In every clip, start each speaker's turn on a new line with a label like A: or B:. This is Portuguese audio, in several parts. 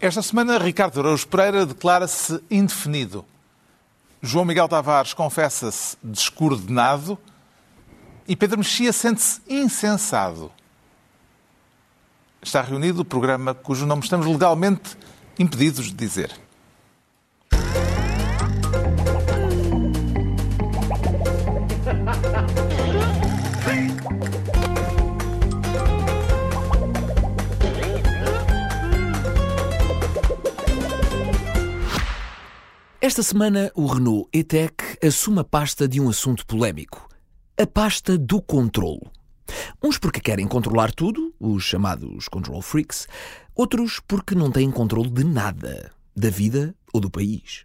A: Esta semana, Ricardo Araújo Pereira declara-se indefinido. João Miguel Tavares confessa-se descoordenado e Pedro Mexia sente-se insensado. Está reunido o programa cujo nome estamos legalmente impedidos de dizer.
B: Esta semana, o Renault E-Tech assume a pasta de um assunto polémico: a pasta do controlo. Uns porque querem controlar tudo, os chamados control freaks, outros porque não têm controle de nada, da vida ou do país.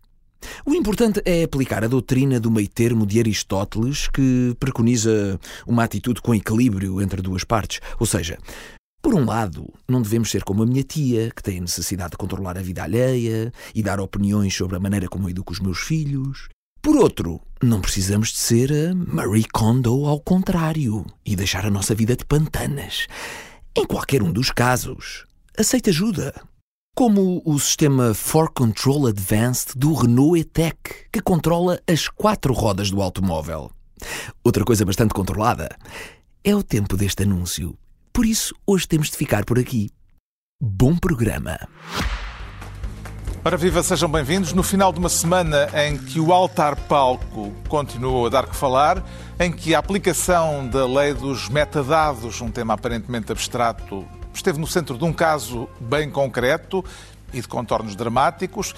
B: O importante é aplicar a doutrina do meio-termo de Aristóteles, que preconiza uma atitude com equilíbrio entre duas partes, ou seja, por um lado, não devemos ser como a minha tia, que tem a necessidade de controlar a vida alheia e dar opiniões sobre a maneira como eu educo os meus filhos. Por outro, não precisamos de ser a Marie Kondo ao contrário e deixar a nossa vida de pantanas. Em qualquer um dos casos, aceite ajuda. Como o sistema For Control Advanced do Renault E-Tech, que controla as quatro rodas do automóvel. Outra coisa bastante controlada é o tempo deste anúncio por isso, hoje temos de ficar por aqui. Bom programa!
A: Ora viva, sejam bem-vindos. No final de uma semana em que o altar-palco continuou a dar que falar, em que a aplicação da lei dos metadados, um tema aparentemente abstrato, esteve no centro de um caso bem concreto e de contornos dramáticos,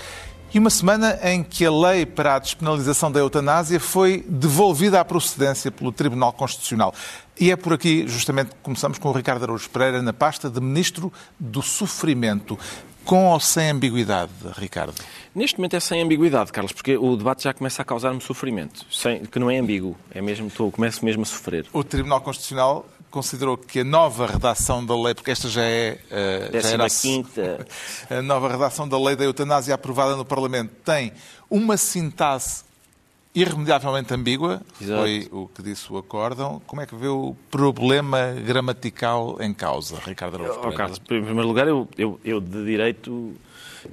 A: e uma semana em que a lei para a despenalização da eutanásia foi devolvida à procedência pelo Tribunal Constitucional. E é por aqui, justamente, que começamos com o Ricardo Araújo Pereira na pasta de Ministro do Sofrimento. Com ou sem ambiguidade, Ricardo?
C: Neste momento é sem ambiguidade, Carlos, porque o debate já começa a causar-me sofrimento, sem, que não é ambíguo, é mesmo, estou, começo mesmo a sofrer.
A: O Tribunal Constitucional considerou que a nova redação da lei, porque esta já é.
C: Uh, já era a, quinta.
A: a nova redação da lei da eutanásia aprovada no Parlamento tem uma sintaxe irremediavelmente ambígua, Exato. foi o que disse o acórdão. Como é que vê o problema gramatical em causa, Ricardo Araújo
C: oh, Carlos, Em primeiro lugar, eu, eu, eu de direito,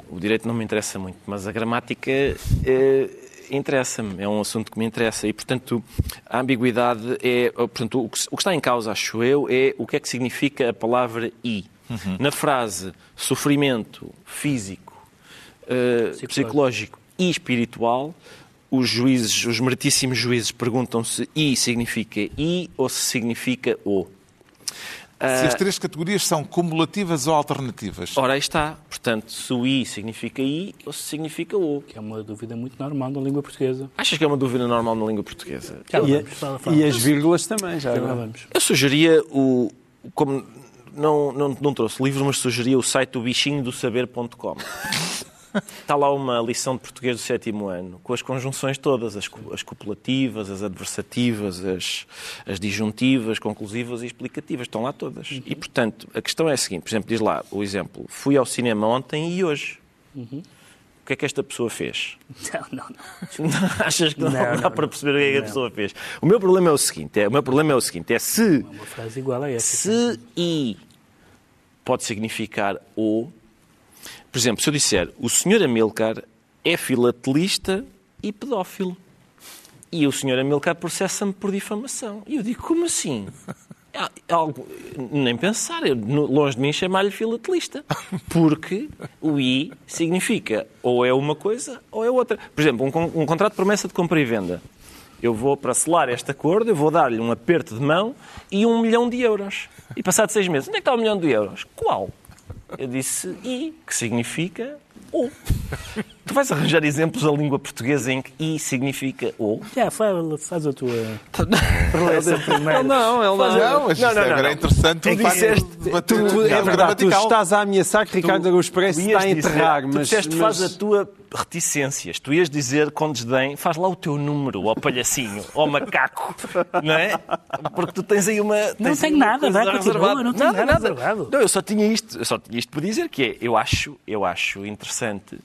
C: o direito não me interessa muito, mas a gramática eh, interessa-me, é um assunto que me interessa e, portanto, a ambiguidade é, portanto, o que, o que está em causa, acho eu, é o que é que significa a palavra i. Uhum. Na frase sofrimento físico, uh, psicológico e espiritual, os juízes, os meritíssimos juízes perguntam se i significa i ou se significa o.
A: Se as três categorias são cumulativas ou alternativas?
C: Ora, aí está. Portanto, se o I significa I ou se significa O.
D: Que é uma dúvida muito normal na língua portuguesa.
C: Achas que é uma dúvida normal na língua portuguesa?
D: Já e, vamos, fala, fala.
E: e as vírgulas também, já, já
C: vamos. Eu sugeria o... Como não, não, não trouxe livros, mas sugeria o site do bichinho do saber.com. Está lá uma lição de português do sétimo ano, com as conjunções todas, as, as copulativas, as adversativas, as, as disjuntivas, conclusivas e explicativas. Estão lá todas. Uhum. E, portanto, a questão é a seguinte: por exemplo, diz lá o exemplo, fui ao cinema ontem e hoje. Uhum. O que é que esta pessoa fez?
D: Não, não, não.
C: Achas que não, não dá não, para perceber o que é que a pessoa fez? O meu problema é o seguinte: é, o meu problema é o seguinte, é se.
D: Uma frase igual a essa.
C: Se i pode significar o, por exemplo, se eu disser o senhor Amilcar é filatelista e pedófilo. E o senhor Amilcar processa-me por difamação. E eu digo, como assim? É, algo, nem pensar, longe de mim chamar-lhe filatelista. Porque o I significa ou é uma coisa ou é outra. Por exemplo, um, um contrato de promessa de compra e venda. Eu vou, para selar este acordo, eu vou dar-lhe um aperto de mão e um milhão de euros. E passado seis meses, onde é que está o um milhão de euros? Qual? Eu disse I, que significa O. Tu vais arranjar exemplos da língua portuguesa em que I significa O?
D: Já, faz, faz a tua
E: primeiro. Não, ele não.
A: Não, mas não, não, não, é interessante.
E: Tu disseste, tu, é verdade, tu estás a ameaçar que Ricardo Araújo Pereira está a enterrar.
C: Tu disseste, faz a tua reticências. Tu ias dizer com desdém, faz lá o teu número, ó palhacinho, ó macaco, não é? Porque tu tens aí uma. Tens
D: não tenho nada, vai, continua, não tenho nada, nada.
C: Não, eu só tinha isto, eu só tinha isto por dizer, que é, eu acho, eu acho interessante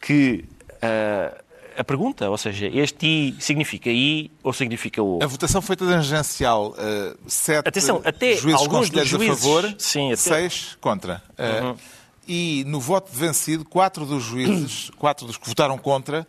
C: que uh, a pergunta, ou seja, este I significa I ou significa O?
A: A votação foi tangencial. Uh, sete
C: Atenção, até
A: juízes
C: alguns dos
A: juízes,
C: a
A: favor,
C: sim, até...
A: seis contra. Uh, uhum. e no voto de vencido, quatro dos juízes, quatro dos que votaram contra,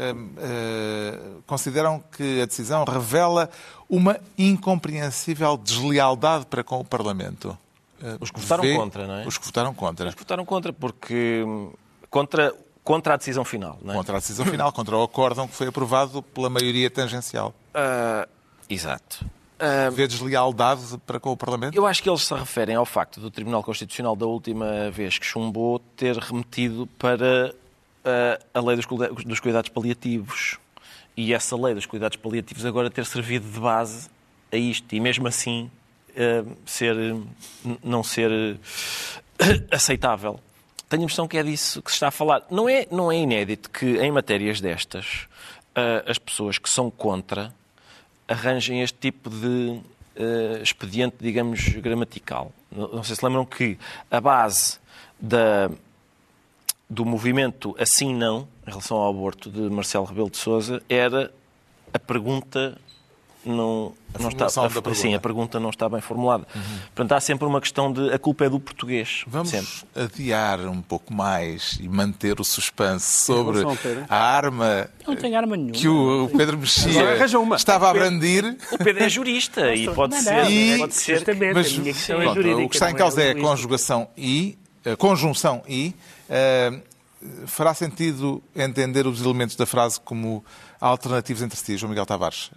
A: eh, consideram que a decisão revela uma incompreensível deslealdade para com o Parlamento. Eh,
C: Os que votaram
A: Vê-
C: contra, não é?
A: Os que votaram contra.
C: Votaram contra, porque. hum, Contra, contra a decisão final, não é?
A: Contra a decisão final, contra o acórdão que foi aprovado pela maioria tangencial.
C: Ah, exato. Ah,
A: Vê deslealdade para com o Parlamento?
C: eu acho que eles se referem ao facto do Tribunal Constitucional, da última vez que chumbou, ter remetido para ah, a lei dos, dos cuidados paliativos. E essa lei dos cuidados paliativos agora ter servido de base a isto. E mesmo assim ser, n- não ser ah, aceitável. Tenho a impressão que é disso que se está a falar. Não é, não é inédito que em matérias destas ah, as pessoas que são contra arranjem este tipo de eh, expediente, digamos, gramatical. Não, sei se lembram que a base da, do movimento Assim Não, em relação ao aborto, de Marcelo Rebelo de Sousa, era a pergunta não, não está, a,
A: da
C: sim,
A: pergunta.
C: a pergunta não está bem formulada. Portanto, há sempre uma questão de a culpa é do português.
A: Vamos
C: Sempre.
A: adiar um pouco mais e manter o suspense sobre a arma
D: Não tenho arma nenhuma.
A: que o Pedro Mexia estava a brandir.
C: O Pedro é jurista e pode
D: Não,
C: ser,
D: não,
A: E-
C: pode ser que-
A: Mas
D: a minha questão é
A: pronto, o que está em causa é a
D: linguística.
A: conjugação I, a conjunção I. eh, fará sentido entender os elementos da frase como alternativos entre si, João Miguel Tavares?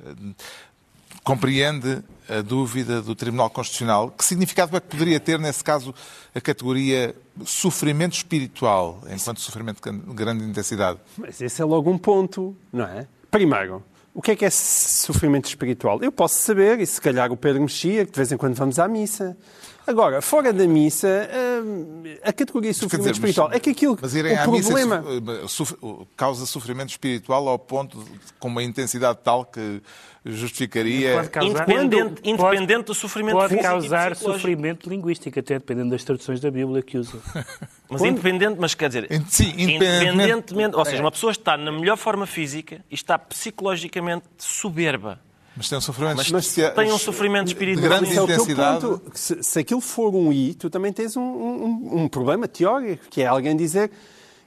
A: Compreende a dúvida do Tribunal Constitucional? Que significado é que poderia ter, nesse caso, a categoria sofrimento espiritual, enquanto sofrimento de grande intensidade?
E: Mas esse é logo um ponto, não é? Primeiro, o que é que é sofrimento espiritual? Eu posso saber, e se calhar o Pedro Mexia, que de vez em quando vamos à missa. Agora, fora da missa, hum, a categoria sofrimento
A: dizer, mas-
E: espiritual é que aquilo,
A: Mas irem
E: o
A: missa
E: problema...
A: sof- sof- causa sofrimento espiritual ao ponto de, com uma intensidade tal que justificaria.
D: Pode causar,
C: Independente,
D: pode-
C: independente do sofrimento
D: Pode
C: físico
D: causar sofrimento linguístico, até dependendo das traduções da Bíblia que usa.
C: Mas independente, mas quer dizer,
A: sim, independentemente-
C: independentemente, ou seja,
A: É.
C: uma pessoa está na melhor forma física e está psicologicamente soberba.
A: Mas tem um sofrimento
C: Mas
A: especia-
C: tem um sofrimento
A: de
C: espiritual.
A: grande
E: Esse é o teu
A: intensidade.
E: ponto. Se, se aquilo for um I, tu também tens um, um- um problema teórico, que é alguém dizer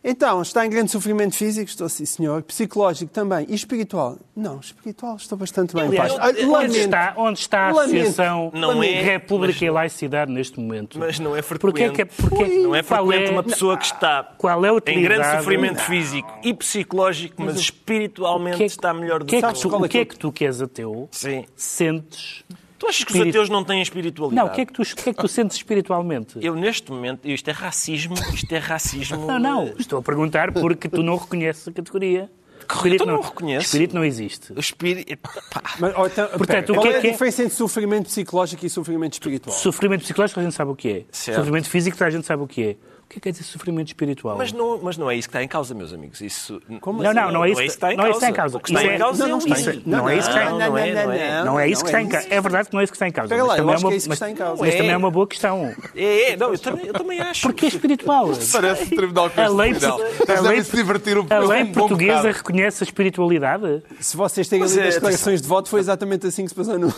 E: então, está em grande sofrimento físico? Estou sim, senhor. Psicológico também. E espiritual? Não, espiritual estou bastante bem.
D: Aliás,
E: paz. Ah,
D: onde está, onde está a
E: Lamento.
D: Associação
C: Não é-
D: República
C: mas-
D: e Laicidade neste momento?
C: Mas não é frequente.
D: Porquê que é- porquê-
C: Não é
D: qual
C: frequente
D: é-
C: uma pessoa que está
D: Qual é a
C: em grande sofrimento físico e psicológico, mas, espiritualmente
D: O que é que-
C: está melhor do
D: que é
C: que
D: que tu, o que é que tu que és ateu
C: Sim.
D: sentes?
C: Tu achas que os ateus não têm espiritualidade?
D: Não, o que é que tu, o que é que tu sentes espiritualmente?
C: Eu, neste momento, isto é racismo, isto é racismo...
D: Não, não, estou a perguntar porque tu não reconheces a categoria. Espírito
C: então não reconheço.
D: Espírito não existe.
C: O espírito... Pá,
E: Mas, oh, então,
D: Portanto,
E: pera,
D: o
E: qual
D: que é
E: é a
D: que é?
E: diferença entre sofrimento psicológico e sofrimento espiritual?
D: Sofrimento psicológico a gente sabe o que é.
C: Certo.
D: Sofrimento físico a gente sabe o que é. O que é que quer dizer sofrimento espiritual?
C: Mas não, mas não é isso que está em causa, meus amigos. Isso,
E: Como
D: Não,
E: assim?
D: não, não é isso que
C: está em
D: não é isso que está em
C: causa.
D: causa.
C: O que está em
D: é-
C: causa
E: não,
C: é
E: não
C: isso.
D: Não é que está em
C: Não, não é, não é.
D: Não é isso que está em
E: não
D: causa. É verdade que não é isso que está em causa.
E: Espera lá, eu acho
D: é uma,
E: que é isso que está em causa.
D: mas
C: É.
D: também é uma boa questão.
C: É, é, não, eu também, eu também acho.
D: Porque é espiritual.
A: Parece Tribunal Constitucional.
D: a
A: Eles
D: lei,
A: devem se divertir um
D: a lei portuguesa reconhece a espiritualidade?
E: Se vocês têm
C: é,
E: as declarações de voto, foi exatamente assim que se passou no,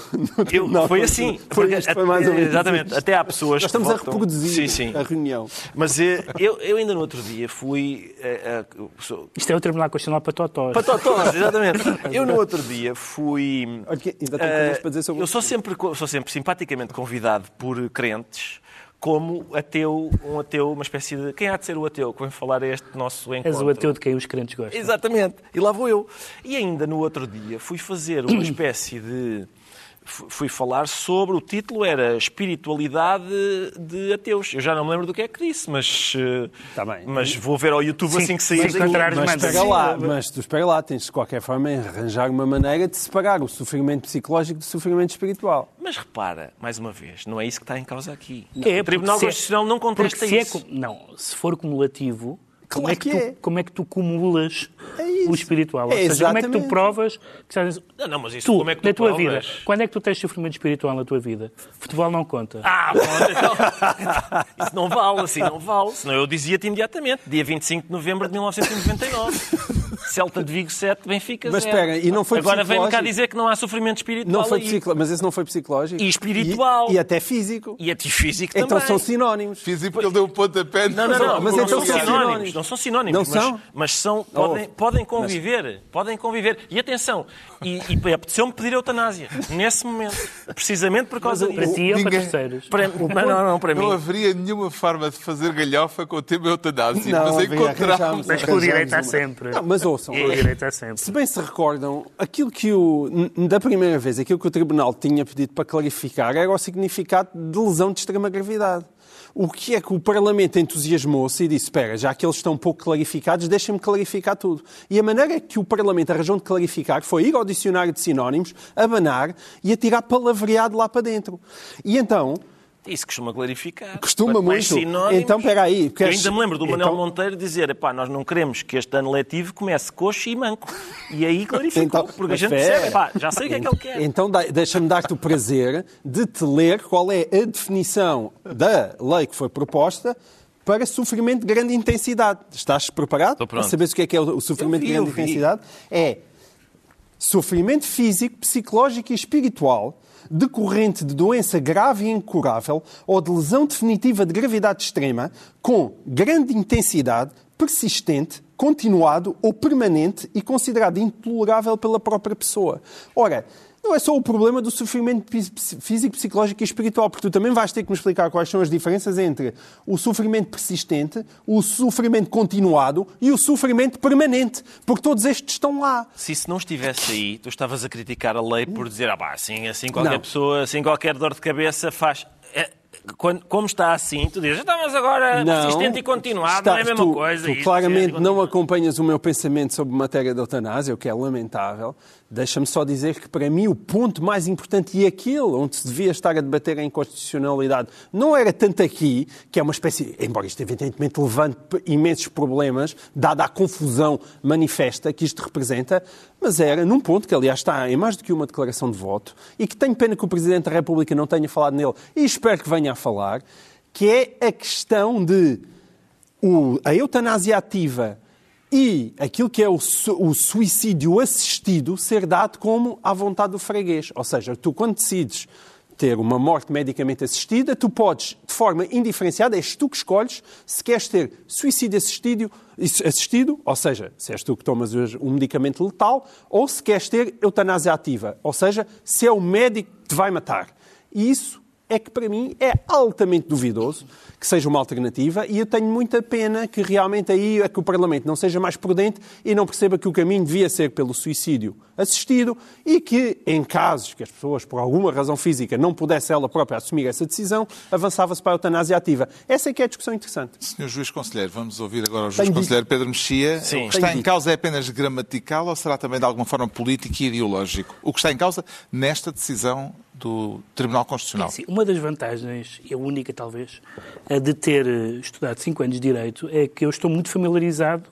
E: tribunal.
C: foi assim.
E: Foi, mais ou menos
C: Exatamente. Até há pessoas
E: Nós estamos a reproduzir
C: Sim, sim.
E: a reunião.
C: Mas eu, eu ainda no outro dia fui... eh, eh, sou-
D: Isto é o Tribunal Constitucional para totós.
C: Patotós, exatamente. Eu no outro dia fui...
E: Olha que ainda tenho
C: eh,
E: coisas para dizer sobre
C: eu sou sempre, sou sempre simpaticamente convidado por crentes como ateu, um ateu, uma espécie de... Quem há de ser o ateu que vem falar a este nosso encontro?
D: És o ateu de quem os crentes gostam.
C: Exatamente. E lá vou eu. E ainda no outro dia fui fazer uma espécie de. Fu- Fui falar sobre. O título era Espiritualidade de Ateus. Eu já não me lembro do que é que disse, mas. eh,
E: Tá bem.
C: Mas vou ver ao YouTube
D: Sim,
C: assim que sair.
D: encontrares
E: Mas
D: manda.
E: espera lá, mas tu espera lá, tens de qualquer forma arranjar uma maneira de separar o sofrimento psicológico do sofrimento espiritual.
C: Mas repara, mais uma vez, não é isso que está em causa aqui.
D: É,
C: o Tribunal
D: é-
C: Constitucional não contesta
D: é
C: isso.
D: cu- não, se for cumulativo, como,
E: Claro
D: é que
E: que
D: tu,
E: é.
D: como é que tu cumulas
E: É
D: o espiritual. Ou
E: É
D: seja, como é que tu provas que estás...
C: Não, não, mas isso
D: Tu,
C: como é que tu
D: na tua
C: provas?
D: vida, quando é que tu tens sofrimento espiritual na tua vida? Futebol não conta.
C: Ah, bom, então, isso não vale, assim não vale. Senão eu dizia-te imediatamente, dia 25 de novembro de 1999. Celta de Vigo 7, Benfica 0.
E: Mas espera, e não foi
C: Agora vem-me cá
E: psicológico?
C: dizer que não há sofrimento espiritual
E: Não foi
C: aí.
E: psicolo... Mas esse não foi psicológico.
C: E espiritual.
E: E, e até físico.
C: E a ti físico
E: Então
C: também.
E: são sinónimos.
A: Porque ele deu o pontapé.
C: Não, não, não,
E: Mas
C: não
E: então
C: são sinónimos. Não são sinónimos,
E: Não
C: mas,
E: são?
C: mas são, podem, podem conviver. Podem conviver. E atenção, e, e apeteceu-me pedir eutanásia nesse momento. Precisamente por causa
D: Para
C: disso.
D: ti ou para
A: ninguém-
D: terceiros?
C: Para, não, não, não, para
A: Não
C: mim.
A: haveria nenhuma forma de fazer galhofa com o tema eutanásia,
E: Não,
A: mas
E: arranjámos-
D: Mas com o direito há sempre.
E: Não, mas ouçam.
D: Há sempre.
E: Se bem se recordam, aquilo que o, da primeira vez, aquilo que o Tribunal tinha pedido para clarificar era o significado de lesão de extrema gravidade. O que é que o Parlamento entusiasmou-se e disse, espera, já que eles estão pouco clarificados, deixem-me clarificar tudo. E a maneira que o Parlamento arranjou de clarificar foi ir ao dicionário de sinónimos, abanar e atirar palavreado lá para dentro. E então,
C: Isso costuma clarificar.
E: Costuma
C: Quanto
E: muito.
C: sinónimos-
E: Então, espera aí,
C: Eu ainda me lembro do Manuel
E: então-
C: Monteiro dizer "Epá, nós não queremos que este ano letivo comece coxo e manco. E aí clarificou,
E: Então,
C: porque a gente percebe,
E: espera.
C: "Epá, já sei o que é que ele quer.
E: Então deixa-me dar-te o prazer de te ler qual é a definição da lei que foi proposta para sofrimento de grande intensidade. Estás preparado para saberes o que é que é o sofrimento
C: vi,
E: de grande intensidade? É sofrimento físico, psicológico e espiritual decorrente de doença grave e incurável ou de lesão definitiva de gravidade extrema com grande intensidade, persistente, continuado ou permanente e considerado intolerável pela própria pessoa. Ora, não é só o problema do sofrimento físico, psicológico e espiritual, porque tu também vais ter que me explicar quais são as diferenças entre o sofrimento persistente, o sofrimento continuado e o sofrimento permanente, porque todos estes estão lá.
C: Se isso não estivesse aí, tu estavas a criticar a lei por dizer, ah pá, assim, assim qualquer
E: Não.
C: pessoa, assim qualquer dor de cabeça faz. É, quando- como está assim, tu dizes, "Ah, mas agora persistente e continuado, não é a mesma
E: tu,
C: coisa.
E: Tu
C: Isso,
E: claramente não acompanhas o meu pensamento sobre matéria da eutanásia, o que é lamentável. Deixa-me só dizer que, para mim, o ponto mais importante e aquele onde se devia estar a debater a inconstitucionalidade não era tanto aqui, que é uma espécie, embora isto evidentemente levante imensos problemas, dada a confusão manifesta que isto representa, mas era num ponto que, aliás, está em mais do que uma declaração de voto e que tenho pena que o Presidente da República não tenha falado nele e espero que venha a falar, que é a questão de o- a eutanásia ativa e aquilo que é o, o suicídio assistido ser dado como à vontade do freguês. Ou seja, tu quando decides ter uma morte medicamente assistida, tu podes, de forma indiferenciada, és tu que escolhes se queres ter suicídio assistido, assistido ou seja, se és tu que tomas um medicamento letal, ou se queres ter eutanásia ativa, ou seja, se é o médico que te vai matar. E isso é que para mim é altamente duvidoso que seja uma alternativa e eu tenho muita pena que realmente aí é que o Parlamento não seja mais prudente e não perceba que o caminho devia ser pelo suicídio assistido e que, em casos que as pessoas, por alguma razão física, não pudesse ela própria assumir essa decisão, avançava-se para a eutanásia ativa. Essa é que é a discussão interessante.
A: Senhor Juiz Conselheiro, vamos ouvir agora o Juiz
E: Tenho dito.
A: Conselheiro Pedro Mexia.
C: Sim.
A: o que está
E: Tenho
A: em
E: dito.
A: causa é apenas gramatical ou será também de alguma forma político e ideológico? O que está em causa nesta decisão do Tribunal Constitucional?
D: Sim, uma das vantagens, e a única talvez, a de ter eh, estudado 5 anos de Direito é que eu estou muito familiarizado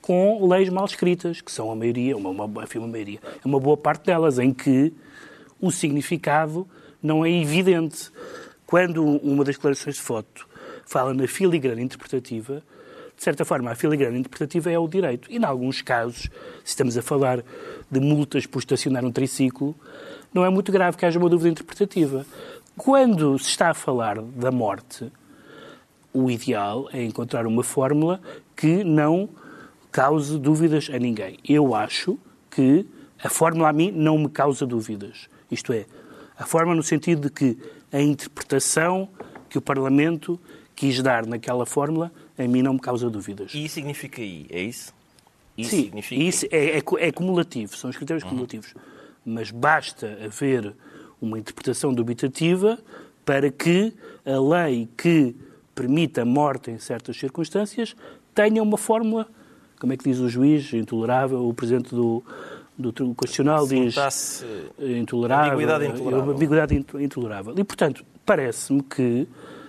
D: com leis mal escritas, que são a maioria, uma, uma, enfim, maioria, uma boa parte delas, em que o significado não é evidente. Quando uma das declarações de foto fala na filigrana interpretativa, de certa forma, a filigrana interpretativa é o direito. E, em alguns casos, se estamos a falar de multas por estacionar um triciclo, não é muito grave que haja uma dúvida interpretativa. Quando se está a falar da morte, o ideal é encontrar uma fórmula que não cause dúvidas a ninguém. Eu acho que a fórmula a mim não me causa dúvidas. Isto é, a fórmula no sentido de que a interpretação que o Parlamento quis dar naquela fórmula a mim não me causa dúvidas.
C: E isso significa I, é isso?
D: Sim,
C: significa
D: isso é, é, é cumulativo, são os critérios cumulativos. Mas basta haver uma interpretação dubitativa para que a lei que permita a morte em certas circunstâncias tenha uma fórmula, como é que diz o juiz, intolerável, o presidente do, do Tribunal Constitucional diz eh, intolerável,
C: ambiguidade
D: eh,
C: intolerável.
D: ambiguidade into- intolerável. E, portanto, parece-me que,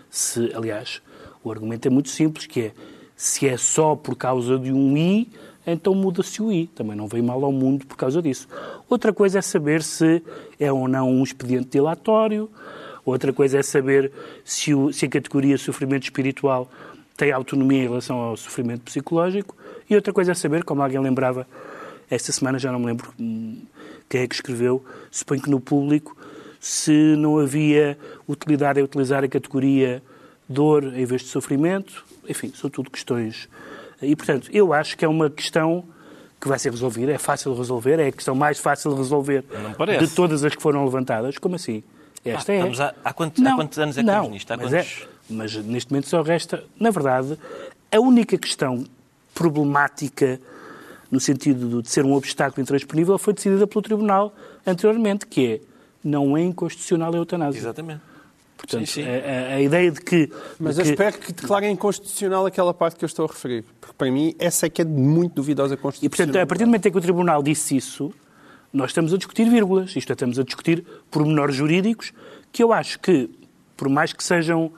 D: se, aliás, o argumento é muito simples, que é, se é só por causa de um I, então muda-se o I. Também não veio mal ao mundo por causa disso. Outra coisa é saber se é ou não um expediente dilatório, outra coisa é saber se, o, se a categoria sofrimento espiritual tem autonomia em relação ao sofrimento psicológico, e outra coisa é saber, como alguém lembrava esta semana, já não me lembro hum, quem é que escreveu, suponho que no público, se não havia utilidade em utilizar a categoria dor em vez de sofrimento, enfim, são tudo questões. E, portanto, eu acho que é uma questão que vai ser resolvida, é fácil de resolver, é a questão mais fácil de resolver de todas as que foram levantadas. Como assim? Esta
C: ah,
D: é.
C: A, há, quantos, não, há, quantos, anos é que estamos nisto? Há
D: mas,
C: quantos...
D: é, mas neste momento só resta, na verdade, a única questão problemática no sentido de ser um obstáculo intransponível foi decidida pelo Tribunal anteriormente, que é não é inconstitucional a eutanásia.
C: Exatamente.
D: Portanto, sim, sim. A, a, ideia de que...
E: Mas
D: de
E: eu espero que declarem inconstitucional aquela parte que eu estou a referir. Porque, para mim, essa é que é muito duvidosa constitucional.
D: E, portanto, a partir do momento em que o Tribunal disse isso, nós estamos a discutir vírgulas. Isto é, estamos a discutir pormenores jurídicos que eu acho que, por mais que sejam...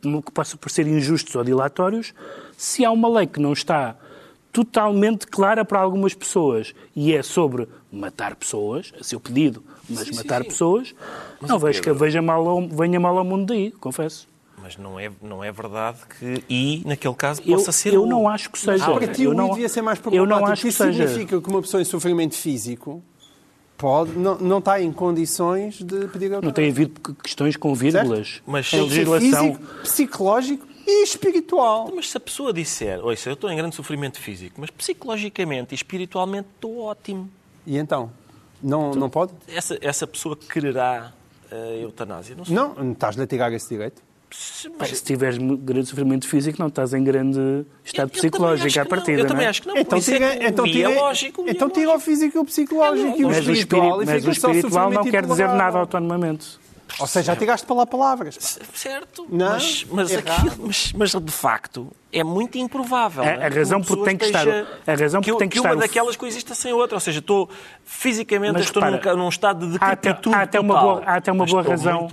D: que possam parecer injustos ou dilatórios, se há uma lei que não está totalmente clara para algumas pessoas e é sobre matar pessoas, a seu pedido, mas sim, matar sim, pessoas, mas não vejo Pedro... que veja mal ao, venha mal ao mundo daí, confesso.
C: Mas não é, não é verdade que I, naquele caso, possa
D: eu,
C: ser
D: Eu o... não acho que seja.
E: Ah, para ti o
D: não,
E: devia ser mais problemático.
D: Eu não acho que
E: Isso
D: seja.
E: significa que uma pessoa em sofrimento físico pode, não, não está em condições de pedir
D: a Não tem havido questões com vírgulas.
E: Certo? Mas a legislação... Físico, psicológico e espiritual.
C: Então, mas se a pessoa disser, oi, eu estou em grande sofrimento físico, mas psicologicamente e espiritualmente estou ótimo.
E: E então? Não, então, não pode?
C: Essa, essa pessoa quererá a eutanásia?
E: Não, não estás-lhe a tirar esse direito?
D: Mas... Se tiveres grande sofrimento físico, não estás em grande estado eu, psicológico à partida.
C: Eu também
D: não
C: é? acho que não.
E: Então tira,
C: é
E: então tira,
C: é lógico,
E: então tira o físico e o psicológico. É, e o
D: mas,
E: espiritual,
D: mas o espiritual não quer dizer nada autonomamente.
E: Ou seja, para lá palavras.
C: Certo, não? mas, mas, aquilo, mas, mas, de facto é muito improvável.
D: A, a razão por tem que estar. A razão
C: que,
D: tem que,
C: que
D: estar
C: uma daquelas coexista sem outra. Ou seja, estou fisicamente mas, estou num, num, estado de
D: há até, há até uma boa, há até uma boa razão.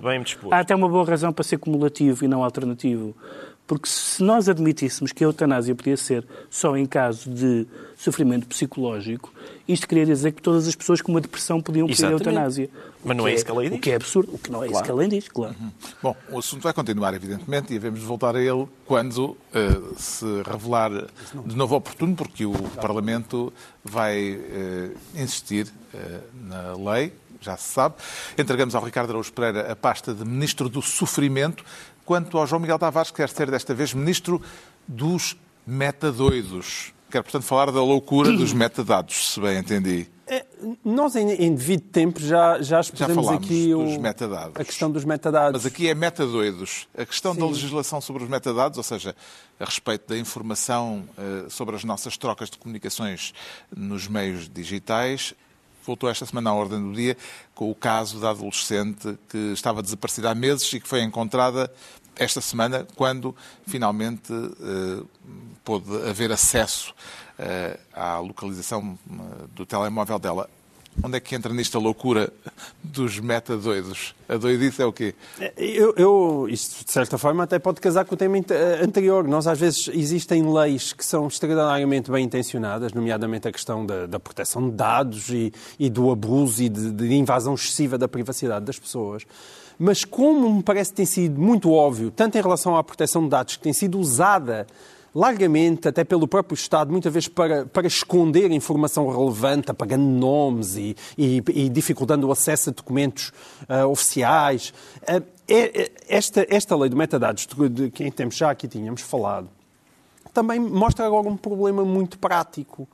C: Há
D: até uma boa razão para ser cumulativo e não alternativo. Porque se nós admitíssemos que a eutanásia podia ser só em caso de sofrimento psicológico, isto queria dizer que todas as pessoas com uma depressão podiam pedir a eutanásia.
C: Mas não é, é isso que a lei diz.
D: O que é absurdo, o que não é claro. isso que a lei diz, claro. Uhum.
A: Bom, o assunto vai continuar, evidentemente, e devemos voltar a ele quando uh, se revelar de novo oportuno, porque o Parlamento vai uh, insistir uh, na lei, já se sabe. Entregamos ao Ricardo Araújo Pereira a pasta de Ministro do Sofrimento, quanto ao João Miguel Tavares, que quer ser desta vez Ministro dos Metadoidos. Quero, portanto, falar da loucura dos metadados, se bem entendi.
E: É, nós, em, em, devido tempo, já, já expusemos
A: já
E: aqui
A: o,
E: a questão dos metadados.
A: Mas aqui é metadoidos. A questão
E: Sim.
A: da legislação sobre os metadados, ou seja, a respeito da informação uh, sobre as nossas trocas de comunicações nos meios digitais, voltou esta semana à ordem do dia com o caso da adolescente que estava desaparecida há meses e que foi encontrada esta semana, quando finalmente uh, pôde haver acesso uh, à localização uh, do telemóvel dela. Onde é que entra nisto a loucura dos metadoidos? A doidice é o quê?
E: Eu, eu, isto, de certa forma, até pode casar com o tema anterior. Nós, às vezes, existem leis que são extraordinariamente bem intencionadas, nomeadamente a questão da, da proteção de dados e, e do abuso e de, de invasão excessiva da privacidade das pessoas mas como me parece que tem sido muito óbvio, tanto em relação à proteção de dados, que tem sido usada largamente, até pelo próprio Estado, muitas vezes para, para esconder informação relevante, apagando nomes e, e, e dificultando o acesso a documentos uh, oficiais. Uh, é, esta, esta lei de metadados, de que em tempos já aqui tínhamos falado, também mostra agora um problema muito prático.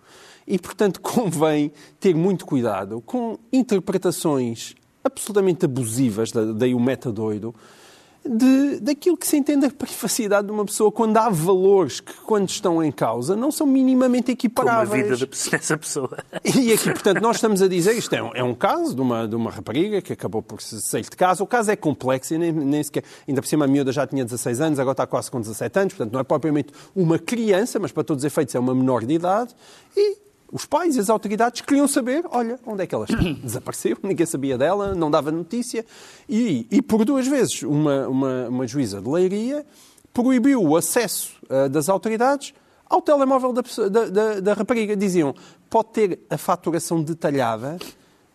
E: E, portanto, convém ter muito cuidado com interpretações absolutamente abusivas, daí o metadoido, de, daquilo que se entende a privacidade de uma pessoa quando há valores que, quando estão em causa, não são minimamente equiparáveis.
D: Como a vida dessa pessoa.
E: E aqui, portanto, nós estamos a dizer, isto é um, é um caso de uma, de uma rapariga que acabou por sair de casa. O caso é complexo e nem, nem sequer, ainda por cima a miúda já tinha 16 anos, agora está quase com 17 anos, portanto não é propriamente uma criança, mas para todos os efeitos é uma menor de idade. E os pais e as autoridades queriam saber, olha, onde é que ela está? Desapareceu, ninguém sabia dela, não dava notícia. E, e por duas vezes, uma, uma, uma juíza de leiria proibiu o acesso uh, das autoridades ao telemóvel da, da, da- da rapariga. Diziam, pode ter a faturação detalhada,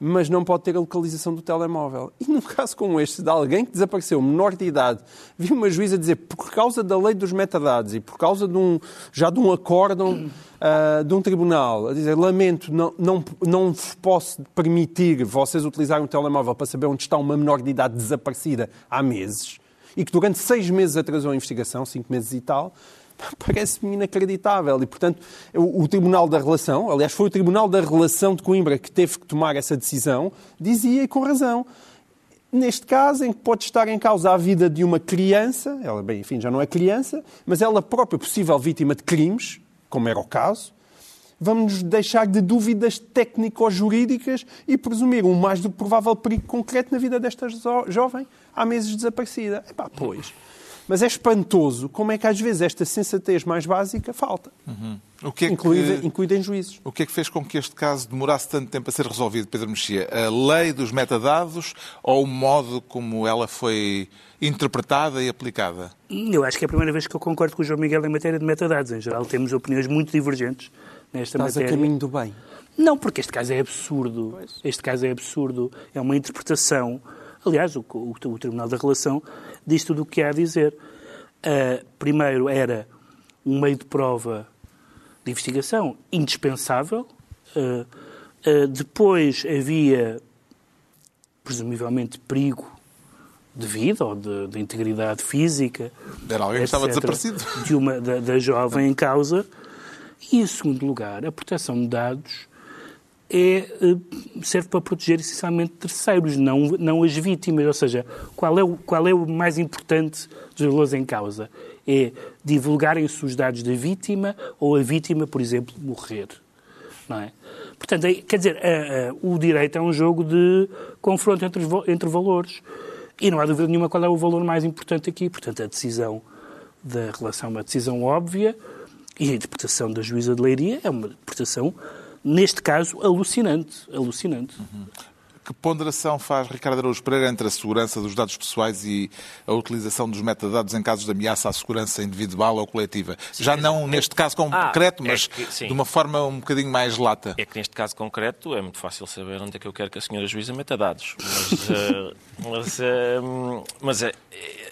E: mas não pode ter a localização do telemóvel. E num caso como este, de alguém que desapareceu, menor de idade, viu uma juíza dizer, por causa da lei dos metadados e por causa de um, já de um acórdão ah, de um tribunal, a dizer, lamento, não, não, não posso permitir vocês utilizarem um telemóvel para saber onde está uma menor de idade desaparecida há meses, e que durante seis meses atrasou a investigação, cinco meses e tal, parece-me inacreditável. E, portanto, o, Tribunal da Relação, aliás, foi o Tribunal da Relação de Coimbra que teve que tomar essa decisão, dizia, e com razão, neste caso, em que pode estar em causa a vida de uma criança, ela, bem, enfim, já não é criança, mas ela própria possível vítima de crimes, como era o caso, vamos deixar de dúvidas técnico-jurídicas e presumir um mais do provável perigo concreto na vida desta jo- jovem há meses desaparecida. Epá, pois. Mas é espantoso como é que às vezes esta sensatez mais básica falta,
A: O que, é
E: incluída,
A: que,
E: incluída em juízes.
A: o que é que fez com que este caso demorasse tanto tempo a ser resolvido, Pedro Mexia? A lei dos metadados ou o modo como ela foi interpretada e aplicada?
D: Eu acho que é a primeira vez que eu concordo com o João Miguel em matéria de metadados. Em geral, temos opiniões muito divergentes nesta
E: Estás a
D: matéria.
E: caminho do bem.
D: Não, porque este caso é absurdo. Este caso é absurdo. É uma interpretação. Aliás, o, o- o Tribunal da Relação diz tudo o que há a dizer. Ah, primeiro, era um meio de prova de investigação indispensável. Ah, ah, depois havia, presumivelmente, perigo de vida ou de, de integridade física.
A: Era alguém que estava
D: etc.,
A: desaparecido.
D: De uma, da, da jovem em causa. E, em segundo lugar, a proteção de dados é, eh, serve para proteger essencialmente terceiros, não, não as vítimas. Ou seja, qual é, o, qual é o mais importante dos valores em causa? É divulgarem-se os dados da vítima ou a vítima, por exemplo, morrer. Não é? Portanto, quer dizer, a- a- o direito é um jogo de confronto entre, entre valores. E não há dúvida nenhuma qual é o valor mais importante aqui. Portanto, a decisão da relação é uma decisão óbvia e a interpretação da juíza de Leiria é uma interpretação, neste caso, alucinante. Alucinante.
A: Que ponderação faz Ricardo Araújo Pereira entre a segurança dos dados pessoais e a utilização dos metadados em casos de ameaça à segurança individual ou coletiva? Já não neste caso
C: Ah,
A: concreto,
C: é
A: mas
C: que- sim.
A: de uma forma um bocadinho mais lata.
C: É que neste caso concreto é muito fácil saber onde é que eu quero que a senhora juíza meta dados. Mas, eh, mas, eh, mas, eh,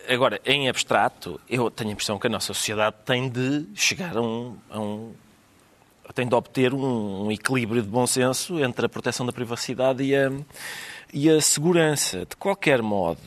C: agora, em abstrato, eu tenho a impressão que a nossa sociedade tem de chegar a um. A um tem de obter um, um equilíbrio de bom senso entre a proteção da privacidade e a, e a segurança. De qualquer modo,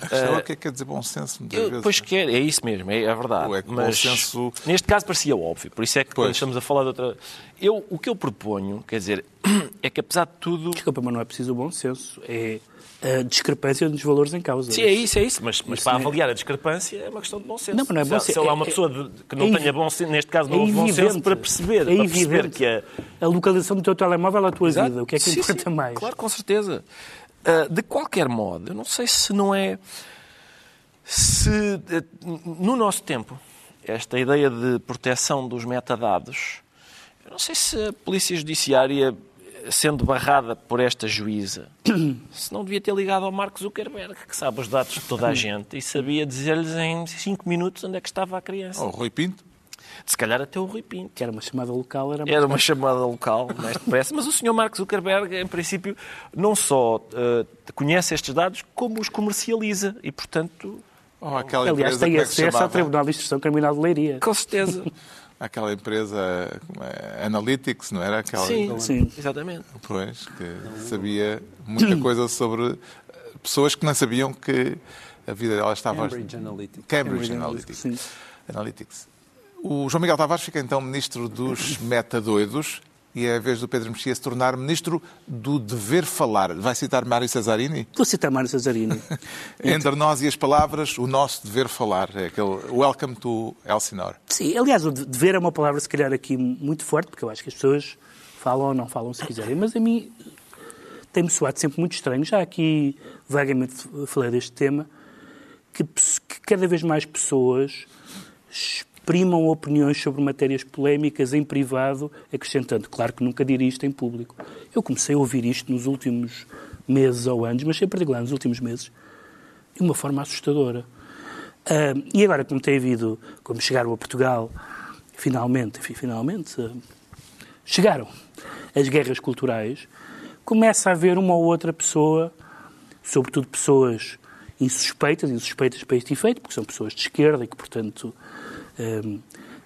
A: A questão é o que é que quer dizer bom senso, muitas
C: eu,
A: vezes.
C: pois quer, é isso mesmo, é, é verdade.
A: É que bom
C: mas
A: senso-
C: neste caso parecia óbvio, por isso é que
A: Pois.
C: quando estamos a falar de outra. Eu, o que eu proponho, quer dizer, é que apesar de tudo.
D: Desculpa, mas não é preciso o bom senso. É a discrepância dos valores em causa.
C: Sim, é isso, é isso. Mas, mas
D: Isso
C: para
D: é-
C: avaliar a discrepância é uma questão de bom senso.
D: Não, mas não é bom
C: se, se
D: senso.
C: há uma
D: É-
C: pessoa de- que não
D: é
C: tenha bom senso, neste caso não
D: É
C: houve bom senso para perceber,
D: É
C: para perceber que a,
D: A localização do teu telemóvel é a tua
C: Exato.
D: vida. O que é que
C: Sim,
D: importa
C: sim,
D: mais?
C: Claro, com certeza. Ah, de qualquer modo, eu não sei se não é. Se eh, no nosso tempo, esta ideia de proteção dos metadados, eu não sei se a Polícia Judiciária, sendo barrada por esta juíza, se não devia ter ligado ao Mark Zuckerberg, que sabe os dados de toda a gente e sabia dizer-lhes em cinco minutos onde é que estava a criança.
A: Ou Rui Pinto.
C: Se calhar até o Rui Pinto.
D: Que era uma chamada local, era,
C: Era uma chamada local, mais depressa, mas o Sr. Mark Zuckerberg, em princípio, não só eh, conhece estes dados, como os comercializa e, portanto,
A: aquela
D: Aliás, tem
A: é
D: acesso ao? Tribunal de Instrução Criminal de Leiria.
C: com certeza.
A: Aquela empresa como é, Analytics, não era? Aquela,
C: Sim,
D: Sim.
C: exatamente.
A: Pois, que sabia muita coisa sobre eh, pessoas que não sabiam que a vida dela estava...
E: Cambridge Analytica.
A: Cambridge
D: Cambridge
A: Analytics.
D: Sim.
A: Analytics. O João Miguel Tavares fica então ministro dos metadoidos e é a vez do Pedro Mexia se tornar ministro do dever falar. Vai citar Mário Cesarini?
D: Vou citar Mário Cesarini.
A: Entre nós e as palavras, o nosso dever falar. É aquele Welcome to Elsinore.
D: Sim, aliás, o de- dever é uma palavra, se calhar, aqui muito forte, porque eu acho que as pessoas falam ou não falam se quiserem, mas a mim tem-me soado sempre muito estranho. Já aqui vagamente falei deste tema, que, que cada vez mais pessoas exprimam opiniões sobre matérias polémicas em privado, acrescentando, claro que nunca diria isto em público. Eu comecei a ouvir isto nos últimos meses ou anos, mas em particular nos últimos meses, de uma forma assustadora. Ah, e agora, como tem havido, como chegaram a Portugal finalmente, finalmente, uh, chegaram as guerras culturais, começa a haver uma ou outra pessoa, sobretudo pessoas insuspeitas, insuspeitas para este efeito, porque são pessoas de esquerda e que, portanto,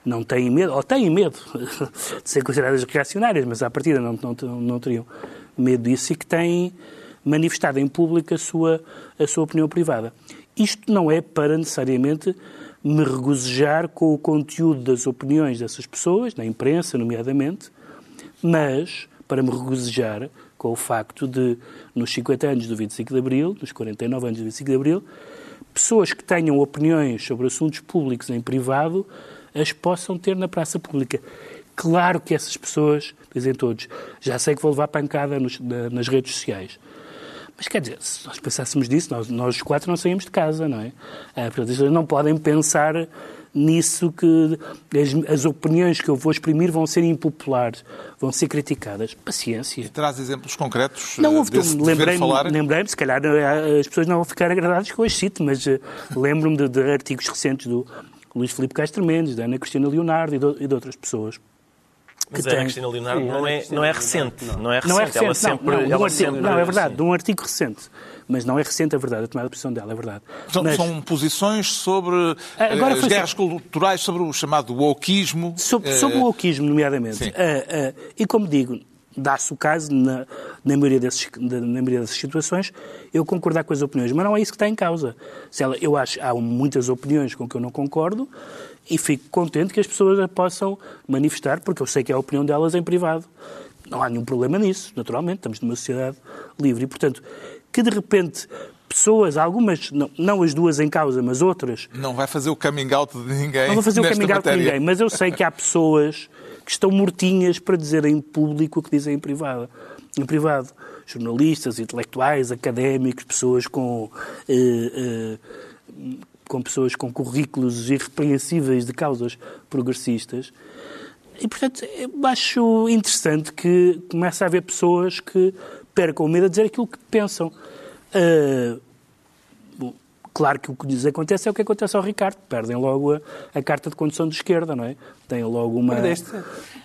D: não têm medo, ou têm medo de ser consideradas reacionárias, mas à partida não, não, não teriam medo disso e que têm manifestado em público a sua, a sua opinião privada. Isto não é para necessariamente me regozijar com o conteúdo das opiniões dessas pessoas, na imprensa, nomeadamente, mas para me regozijar com o facto de, nos 50 anos do 25 de Abril, nos 49 anos do 25 de Abril, pessoas que tenham opiniões sobre assuntos públicos em privado as possam ter na praça pública. Claro que essas pessoas, dizem todos, já sei que vou levar pancada nos, nas redes sociais. Mas quer dizer, se nós pensássemos disso, nós, nós os quatro não saímos de casa, não é? é portanto, não podem pensar nisso que as, as, opiniões que eu vou exprimir vão ser impopulares, vão ser criticadas. Paciência.
A: E traz exemplos concretos
D: não, houve,
A: desse
D: lembrei-me,
A: falar?
D: lembrei-me, se calhar eh, as pessoas não vão ficar agradadas com este cito, mas uh, lembro-me de, de, artigos recentes do Luís Filipe Castro Mendes, da Ana Cristina Leonardo e de, e de outras pessoas
C: mas a Ana Cristina Leonardo não, é, não é recente. Não, é recente.
D: Não é recente.
C: Ela sempre,
D: não, não,
C: ela sempre,
D: não, é verdade, de um artigo recente. Mas não é recente a verdade, a tomada de posição dela, é verdade.
A: São,
D: mas,
A: são posições sobre Agora, as guerras culturais, sobre o chamado wokeismo.
D: Sobre, sobre o wokeismo, nomeadamente. Uh, uh, e como digo, dá-se o caso, na, na, maioria desses, na, maioria dessas situações, eu concordar com as opiniões. Mas não é isso que está em causa. Se ela, eu acho há muitas opiniões com que eu não concordo e fico contente que as pessoas a possam manifestar, porque eu sei que é a opinião delas em privado. Não há nenhum problema nisso, naturalmente, estamos numa sociedade livre. E, portanto, que de repente pessoas, algumas, não, não, as duas em causa, mas outras.
A: Não vai fazer o coming out de ninguém.
D: Não vou fazer
A: o
D: coming
A: out
D: de ninguém, mas eu sei que há pessoas que estão mortinhas para dizer em público o que dizem em privado. Em privado. Jornalistas, intelectuais, académicos, pessoas com. Eh, eh, com pessoas com currículos irrepreensíveis de causas progressistas. E, portanto, acho interessante que comece a haver pessoas que percam o medo a dizer aquilo que pensam. Uh, Claro que o que lhes acontece é o que acontece ao Ricardo. Perdem logo a, a carta de condução de esquerda, não é? Têm logo uma.
E: Perdeste.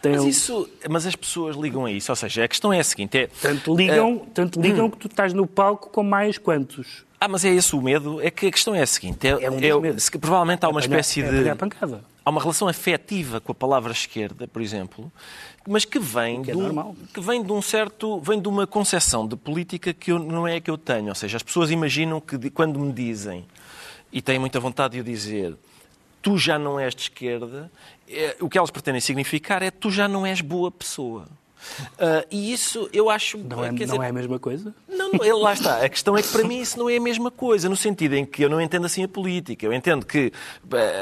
C: Têm... Mas, isso, mas as pessoas ligam a isso. Ou seja, a questão é a seguinte: é,
D: tanto ligam, é... tanto ligam hum. que tu estás no palco com mais quantos?
C: Ah, mas é esse o medo? É que a questão é a seguinte: é, é um é, provavelmente há uma
D: apanhar,
C: espécie
D: de.
C: É. Há uma relação afetiva com a palavra esquerda, por exemplo, mas que vem,
D: que,
C: é um, que vem de um certo, vem de uma concepção de política que eu, não é a que eu tenho. Ou seja, as pessoas imaginam que quando me dizem e têm muita vontade de o dizer, tu já não és de esquerda, é, o que elas pretendem significar é tu já não és boa pessoa. Uh, e isso eu acho.
D: Não, é,
C: não
D: dizer, é a mesma coisa?
C: Não, não, lá está. A questão é que para mim isso não é a mesma coisa, no sentido em que eu não entendo assim a política. Eu entendo que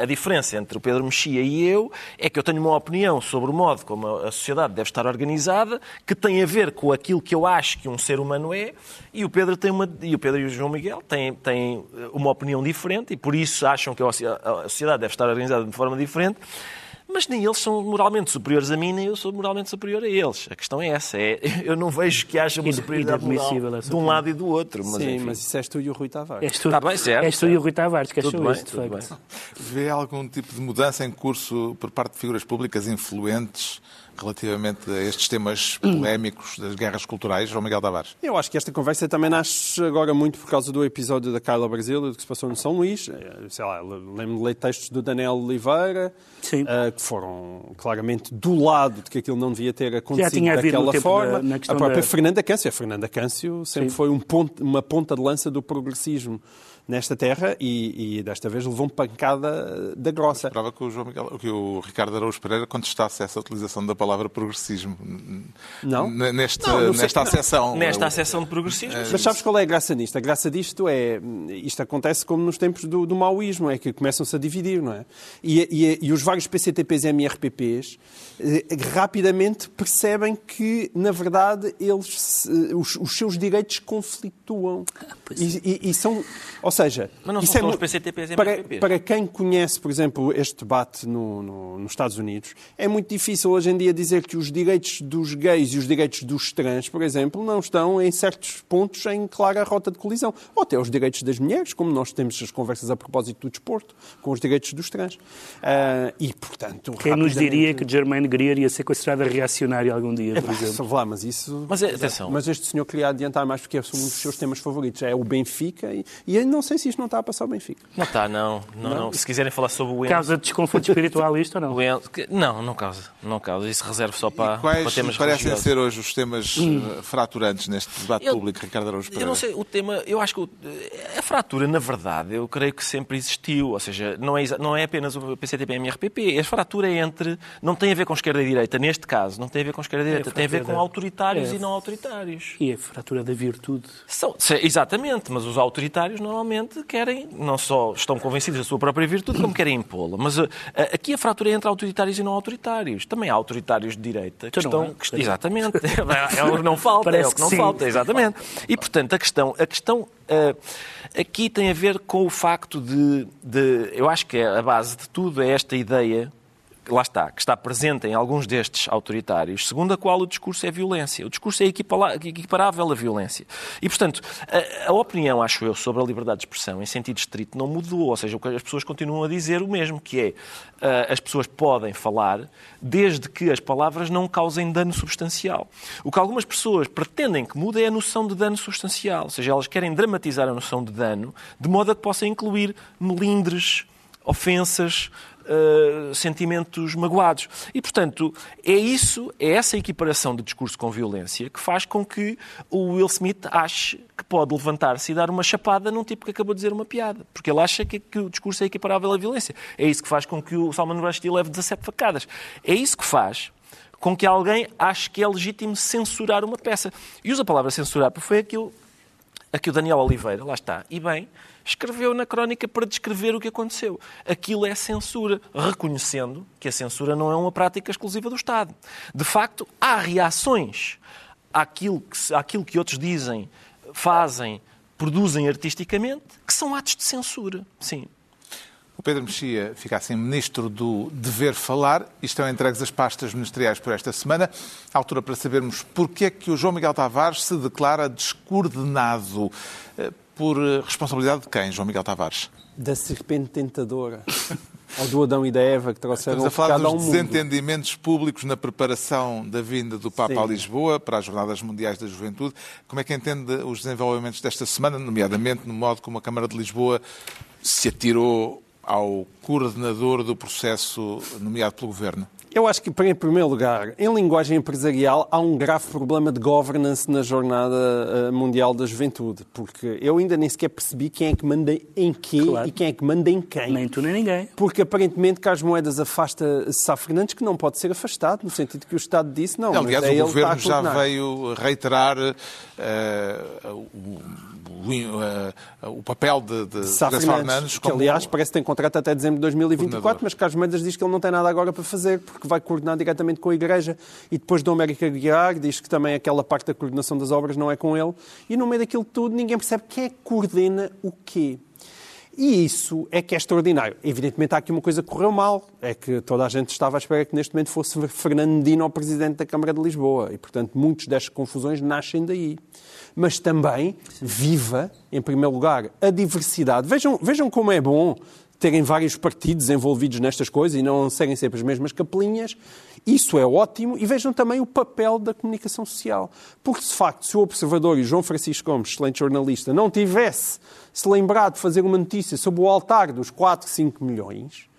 C: a diferença entre o Pedro Mexia e eu é que eu tenho uma opinião sobre o modo como a sociedade deve estar organizada, que tem a ver com aquilo que eu acho que um ser humano é, e o Pedro, tem uma, e, o Pedro e o João Miguel têm, têm uma opinião diferente e por isso acham que a sociedade deve estar organizada de forma diferente mas nem eles são moralmente superiores a mim, nem eu sou moralmente superior a eles. A questão é essa. É, eu não vejo que haja uma superioridade moral de um lado e do outro. Mas,
E: Sim,
C: enfim.
E: mas isso és tu e o Rui Tavares.
D: És tu, Está bem, certo, és tu e o Rui Tavares, que acham
C: bem,
D: isso, de facto.
A: Vê algum tipo de mudança em curso por parte de figuras públicas influentes relativamente a estes temas polémicos das guerras culturais, João Miguel Tavares?
E: Eu acho que esta conversa também nasce agora muito por causa do episódio da Carla Brasil do que se passou no São Luís. Eh, sei lá, lembro de ler textos do Daniel Oliveira, uh, que foram claramente do lado de que aquilo não devia ter acontecido daquela forma. Da, a própria da... Fernanda Câncio. A Fernanda Câncio sempre Sim. foi um ponto, uma ponta de lança do progressismo nesta terra e, e, desta vez levou pancada da grossa.
A: Esperava que o, João Miguel, que o Ricardo Araújo Pereira contestasse essa utilização da palavra progressismo
E: não?
A: Neste, não, não nesta acessão.
C: Nesta acessão de progressismo.
E: Mas sabes qual é a graça nisto? A graça disto é, isto acontece como nos tempos do, do maoísmo, é que começam-se a dividir, não é? E, e, e os vários PCTPs e MRPPs eh, rapidamente percebem que, na verdade, eles, os, os seus direitos conflituam. Ah, e, e, são, ou seja,
C: Mas não são é, os PCTPs e
E: para, para quem conhece, por exemplo, este debate no, no, nos Estados Unidos, é muito difícil hoje em dia dizer que os direitos dos gays e os direitos dos trans, por exemplo, não estão em certos pontos em clara rota de colisão. Ou até os direitos das mulheres, como nós temos as conversas a propósito do desporto, com os direitos dos trans. Uh, e, portanto,
D: Quem nos diria que Germaine Greer ia ser considerada reacionária algum dia, por exemplo?
E: Lá, mas isso...
C: Mas, é, atenção.
E: mas este senhor queria adiantar mais porque é um dos seus temas favoritos. É o Benfica e, e eu não sei se isto não está a passar o Benfica.
C: Não está, não. Não, não. não. Se quiserem falar sobre o Enzo...
D: Causa desconforto espiritual isto ou não?
C: O Enzo... Não, não causa. Não causa. Isso reserva só para,
A: e quais
C: para temas
A: parecem
C: religiosos.
A: ser hoje os temas hum. fraturantes neste debate
C: Eu-
A: público, Ricardo Araújo Pereira?
C: Eu não sei, o tema, eu acho que o- a fratura, na verdade, eu creio que sempre existiu. Ou seja, não é, não é apenas o PCTP e o MRPP. A fratura é entre. Não tem a ver com esquerda e direita, neste caso, não tem a ver com esquerda e direita, tem a ver com autoritários
D: é.
C: e não autoritários.
D: E a fratura da virtude.
C: São, se- exatamente, mas os autoritários normalmente querem, não só estão convencidos da sua própria virtude, como querem impô-la. Mas a- a- aqui a fratura é entre autoritários e não autoritários. Também há autoritários de direita que
D: Então
C: estão.
D: há.
C: que- exatamente. É o que não falta, é
D: Parece
C: o que
D: que
C: não
D: sim.
C: falta, exatamente. E portanto, a questão, a questão ah, aqui tem a ver com o facto de, de. Eu acho que a base de tudo é esta ideia lá está, que está presente em alguns destes autoritários, segundo a qual o discurso é violência. O discurso é equiparável à violência. E, portanto, a, a opinião, acho eu, sobre a liberdade de expressão, em sentido estrito, não mudou. Ou seja, as pessoas continuam a dizer o mesmo, que é ah, as pessoas podem falar desde que as palavras não causem dano substancial. O que algumas pessoas pretendem que mude é a noção de dano substancial. Ou seja, elas querem dramatizar a noção de dano de modo a que possa incluir melindres, ofensas, uh, sentimentos magoados. E, portanto, é isso, é essa equiparação de discurso com violência que faz com que o Will Smith ache que pode levantar-se e dar uma chapada num tipo que acabou de dizer uma piada. Porque ele acha que, que o discurso é equiparável à violência. É isso que faz com que o Salman Rushdie leve 17 facadas. É isso que faz com que alguém ache que é legítimo censurar uma peça. E usa a palavra censurar porque foi aquilo a que o Daniel Oliveira, lá está, e bem, escreveu na crónica para descrever o que aconteceu. Aquilo é censura, reconhecendo que a censura não é uma prática exclusiva do Estado. De facto, há reações àquilo que, àquilo que outros dizem, fazem, produzem artisticamente, que são atos de censura. Sim.
A: O Pedro Mexia fica assim ministro do dever falar e estão entregues as pastas ministeriais por esta semana. À altura para sabermos porque é que o João Miguel Tavares se declara descoordenado. Por eh, responsabilidade de quem, João Miguel Tavares?
E: Da serpente tentadora. Ou do Adão e da Eva que trouxeram
A: Estamos a falar
E: pecado ao
A: dos
E: mundo.
A: desentendimentos públicos na preparação da vinda do Papa
E: Sim.
A: a Lisboa para as Jornadas Mundiais da Juventude. Como é que entende os desenvolvimentos desta semana, nomeadamente no modo como a Câmara de Lisboa se atirou ao coordenador do processo nomeado pelo Governo?
E: Eu acho que, em primeiro lugar, em linguagem empresarial, há um grave problema de governance na Jornada eh, Mundial da Juventude, porque eu ainda nem sequer percebi quem é que manda em quê
D: Claro.
E: e quem é que manda em quem.
D: Nem tu nem ninguém.
E: Porque aparentemente Carlos Moedas afasta Sá Fernandes, que não pode ser afastado, no sentido que o Estado disse não.
A: Aliás,
E: mas é
A: o
E: ele que
A: Governo
E: está a
A: já veio reiterar eh, o, o- eh, o papel de, de
E: Sá Fernandes,
A: Fernandes
E: que aliás parece que tem contrato até dezembro de 2024,
A: Coordenador.
E: mas Carlos Moedas diz que ele não tem nada agora para fazer, porque vai coordenar diretamente com a Igreja. E depois Dom América Guiar diz que também aquela parte da coordenação das obras não é com ele. E no meio daquilo tudo ninguém percebe quem é que coordena o quê. E isso é que é extraordinário. Evidentemente há aqui uma coisa que correu mal, é que toda a gente estava à espera que neste momento fosse Fernando Medina o Presidente da Câmara de Lisboa. E, portanto, muitas destas confusões nascem daí. Mas também viva, em primeiro lugar, a diversidade. Vejam, vejam como é bom terem vários partidos envolvidos nestas coisas e não serem sempre as mesmas capelinhas. Isso é ótimo. E vejam também o papel da comunicação social. Porque, de facto, se o Observador e João Francisco Gomes, excelente jornalista, não tivesse se lembrado de fazer uma notícia sobre o altar dos 4, 5 milhões,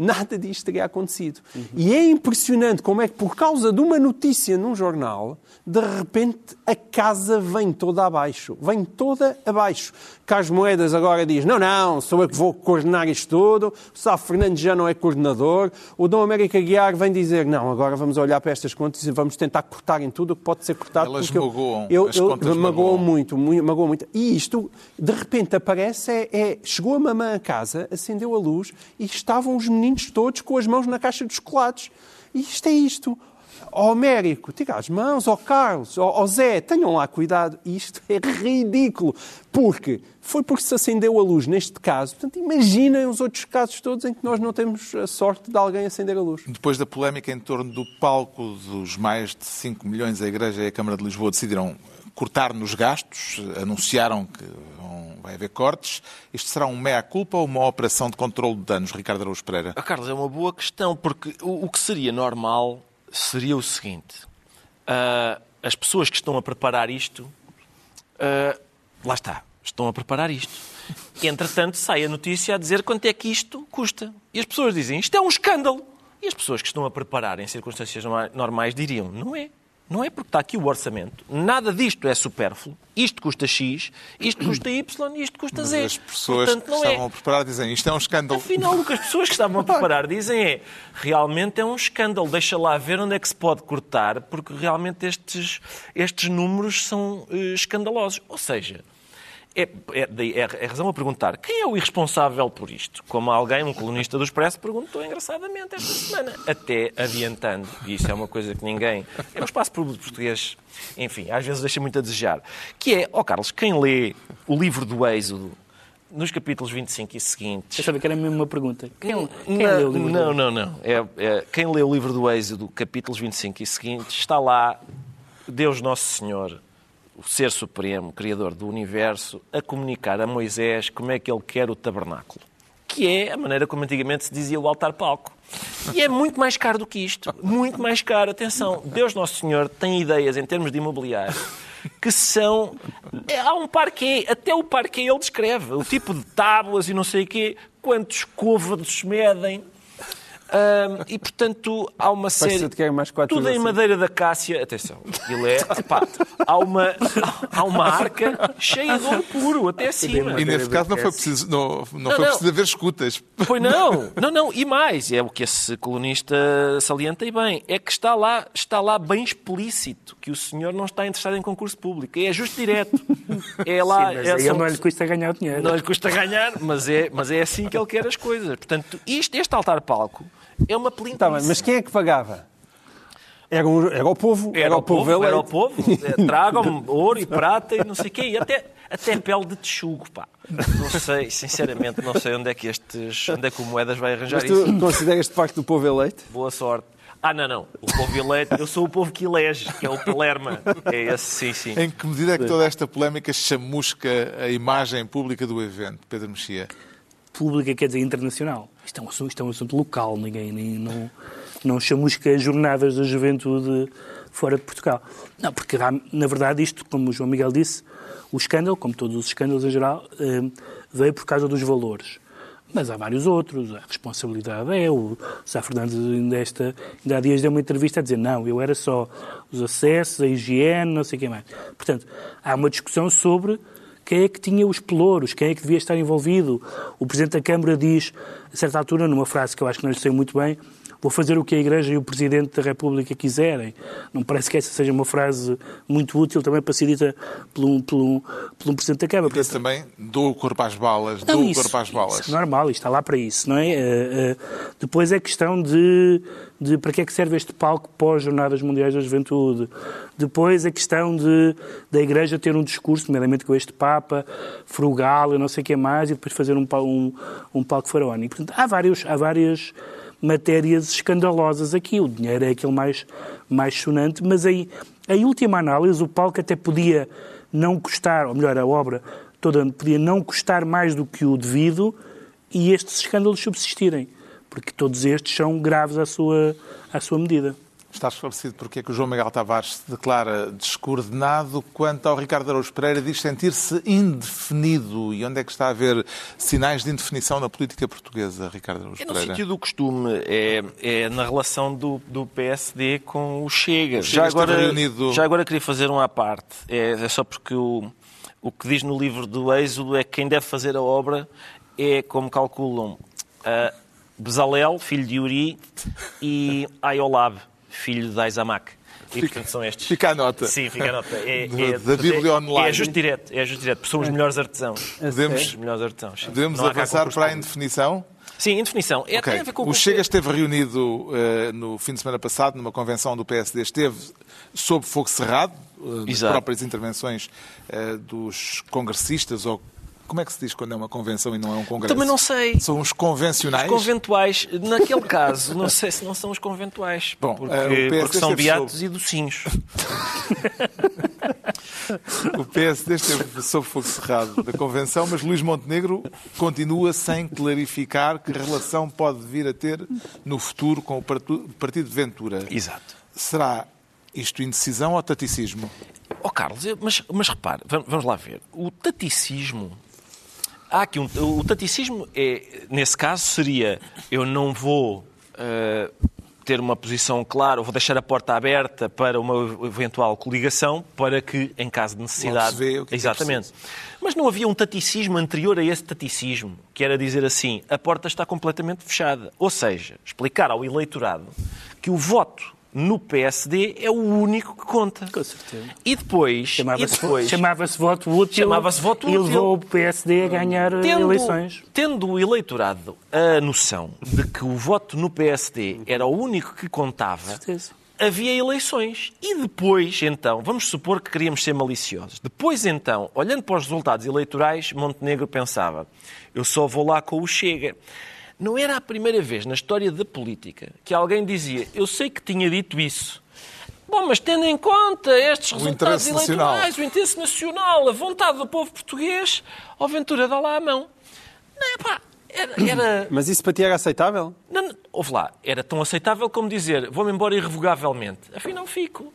E: nada disto teria acontecido. E é impressionante como é que, por causa de uma notícia num jornal, de repente a casa vem toda abaixo. Vem toda abaixo. Carlos Moedas agora diz: não, não, sou eu que vou coordenar isto tudo. O Sá Fernandes já não é coordenador. O Dom América Guiar vem dizer: não, agora vamos olhar para estas contas e vamos tentar cortar em tudo o que pode ser cortado.
A: Elas
E: eu-
A: magoam.
E: Eu, eu,
A: contas
E: magoam
A: magoam.
E: muito, muito, magoam muito. E isto, de repente, aparece, é, é- chegou a mamã a casa, acendeu a luz e estavam os meninos todos com as mãos na caixa dos chocolates. E isto é isto. ao Américo, tira as mãos, ao Carlos, ao, ao Zé, tenham lá cuidado. Isto é ridículo, porque foi porque se acendeu a luz neste caso. Portanto, imaginem os outros casos todos em que nós não temos a sorte de alguém acender a luz.
A: Depois da polémica em torno do palco dos mais de 5 milhões, a Igreja e a Câmara de Lisboa decidiram cortar nos gastos, anunciaram que vai haver cortes. Isto será um meia-culpa ou uma operação de controle de danos, Ricardo Araújo Pereira?
C: Ah, Carlos, é uma boa questão, porque o, o que seria normal seria o seguinte: ah, as pessoas que estão a preparar isto, ah, lá está, estão a preparar isto. Entretanto, sai a notícia a dizer quanto é que isto custa. E as pessoas dizem isto é um escândalo. E as pessoas que estão a preparar em circunstâncias norma- normais diriam não é. Não é porque está aqui o orçamento. Nada disto é supérfluo. Isto custa X, isto custa Y e isto custa
A: Mas
C: Z.
A: as pessoas
C: Portanto,
A: que
C: não
A: estavam
C: é.
A: a preparar dizem isto é um escândalo.
C: Afinal, o que as pessoas que estavam a preparar dizem é realmente é um escândalo. Deixa lá ver onde é que se pode cortar, porque realmente estes, estes números são eh, escandalosos. Ou seja, é, é, é a razão a perguntar quem é o irresponsável por isto? Como alguém, um colunista do Expresso, perguntou engraçadamente esta semana. Até adiantando, e isso é uma coisa que ninguém. É um espaço público português, enfim, às vezes deixa muito a desejar. Que é, ó Carlos, quem lê o livro do Êxodo, nos capítulos 25 e seguintes.
D: Eu sabia que era mesmo uma pergunta. Quem, quem
C: não,
D: leu o livro
C: não, não, não. É, é, quem lê o livro do Êxodo, capítulos 25 e seguintes, está lá Deus Nosso Senhor, o Ser Supremo, Criador do Universo, a comunicar a Moisés como é que ele quer o tabernáculo. Que é a maneira como antigamente se dizia o altar-palco. E é muito mais caro do que isto. Muito mais caro. Atenção, Deus Nosso Senhor tem ideias em termos de imobiliário que são. é, há um parquê, até o parquê ele descreve. O tipo de tábuas e não sei o quê, quantos côvados medem. Ahm, e, portanto, há uma série...
E: Que é mais quatro
C: Tudo em
E: assim.
C: madeira da cássia. Atenção, aquilo é... Epá, há, uma, há uma arca cheia de ouro puro, até acima.
A: E nesse caso não foi preciso, não, não foi
C: não.
A: preciso haver escutas.
C: Pois não, não, não, e mais, é o que esse colunista salienta e bem, é que está lá, está lá bem explícito que o senhor não está interessado em concurso público, é ajuste direto. É lá,
D: Sim, mas
C: é,
D: ele
C: são-
D: não lhe custa ganhar dinheiro.
C: não lhe custa ganhar, mas é, mas é assim que ele quer as coisas. Portanto, isto, este altar-palco é uma pelintice.
E: Tá bem, mas quem é que pagava? Era, um- era o povo.
C: Era, o povo,
E: eleito.
C: era o povo. É, Tragam-me ouro e prata e não sei o quê. E até, até pele de texugo, pá. Não sei, sinceramente, não sei onde é que estes, onde é que o Moedas vai arranjar
E: Mas
C: isso.
E: tu consideras-te parte do povo eleito?
C: Boa sorte. Ah, não, não. O povo eleito, eu sou o povo que elege, que é o Palerma. É esse, sim, sim.
A: Em que medida é que toda esta polémica chamusca a imagem pública do evento, Pedro Mexia?
D: Pública quer dizer internacional. Isto é um assunto, isto é um assunto local, ninguém nem, não, não chamusca jornadas da juventude fora de Portugal. Não, porque na verdade isto, como o João Miguel disse, o escândalo, como todos os escândalos em geral, eh, veio por causa dos valores. Mas há vários outros, a responsabilidade é. O Sá Fernandes ainda, esta, ainda há dias deu uma entrevista a dizer não, eu era só os acessos, a higiene, não sei o que mais. Portanto, há uma discussão sobre quem é que tinha os pelouros, quem é que devia estar envolvido. O Presidente da Câmara diz, a certa altura, numa frase que eu acho que não lhe sei muito bem, vou fazer o que a Igreja e o Presidente da República quiserem. Não parece que essa seja uma frase muito útil também para ser dita por um, por um, por um Presidente da Câmara.
A: Disse também, dou o corpo às balas,
D: Não,
A: dou o
D: isso-
A: corpo às balas.
D: isso é normal, está lá para isso, não é? Eh, eh, depois é questão de, de para que é que serve este palco pós-Jornadas Mundiais da Juventude. Depois é questão de da Igreja ter um discurso, nomeadamente com este Papa, frugal e não sei o que mais, e depois fazer um, um, um palco faraónico. Portanto, há, vários, há várias matérias escandalosas aqui. O dinheiro é aquele mais, mais sonante, mas aí, em última análise, o palco até podia não custar, ou melhor, a obra toda podia não custar mais do que o devido e estes escândalos subsistirem, porque todos estes são graves à sua, à sua medida.
A: Está esclarecido porque é que o João Miguel Tavares se declara descoordenado quanto ao Ricardo Araújo Pereira diz sentir-se indefinido. E onde é que está a haver sinais de indefinição na política portuguesa, Ricardo Araújo
C: É no
A: Pereira?
C: sítio do costume, é, é na relação do, do PSD com o Chega.
A: Chega
C: já, agora,
A: reunido-
C: já agora queria fazer um à parte. É, é só porque o, o que diz no livro do Êxodo é que quem deve fazer a obra é, como calculam, Bezalel, filho de Uri, e Aiolab, filho de Aizamak. E, portanto, são estes.
A: Fica a nota.
C: Sim, fica a nota. É,
A: Da-
C: é-
A: da Bíblia
C: é,
A: online.
C: É ajuste direto, é ajuste direto, porque são os melhores artesãos.
A: Podemos,
C: Os melhores artesãos.
A: podemos avançar para a indefinição?
C: Sim, em definição. É,
A: Ok.
C: tem a ver com
A: O Chega esteve reunido eh, no fim de semana passado numa convenção do PSD, esteve sob fogo cerrado, nas
C: Exato.
A: próprias intervenções eh, dos congressistas, ou como é que se diz quando é uma convenção e não é um congresso?
C: Também não sei.
A: São os convencionais?
C: Conventuais, naquele caso, não sei se não são os conventuais.
A: Bom,
C: porque,
A: PSD
C: porque são beatos
A: sob-
C: e docinhos.
A: O PSD esteve sob fogo cerrado da convenção, mas Luís Montenegro continua sem clarificar que relação pode vir a ter no futuro com o Partido de Ventura.
C: Exato.
A: Será isto indecisão ou taticismo?
C: Ó Carlos, mas, mas repare, vam- vamos lá ver. O taticismo. Há aqui um, o taticismo, é, nesse caso, seria eu não vou eh, ter uma posição clara, ou vou deixar a porta aberta para uma eventual coligação, para que, em caso de necessidade.
A: Logo se vê o que é que é
C: Exatamente. Mas não havia um taticismo anterior a esse taticismo, que era dizer assim: a porta está completamente fechada. Ou seja, explicar ao eleitorado que o voto no PSD é o único que conta.
D: Com certeza.
C: E depois, e
D: Chamava-se
C: depois
D: chamava-se voto útil
C: Chamava-se voto
D: e
C: útil.
D: levou o PSD a ganhar eh, eleições.
C: tendo o eleitorado a noção de que o voto no PSD era o único que contava,
D: Certeza.
C: havia eleições. E depois, então, vamos supor que queríamos ser maliciosos. Depois, então, olhando para os resultados eleitorais, Montenegro pensava: eu só vou lá com o Chega. Não era a primeira vez na história da política que alguém dizia: eu sei que tinha dito isso. Bom, mas tendo em conta estes resultados
A: interesse nacional.
C: eleitorais, o interesse nacional, a vontade do povo português, ó Ventura dá lá a mão. Não, pá, era, era,
E: Mas isso para ti era aceitável?
C: não, não, ouve lá, era tão aceitável como dizer vou-me embora irrevogavelmente. Afinal, fico.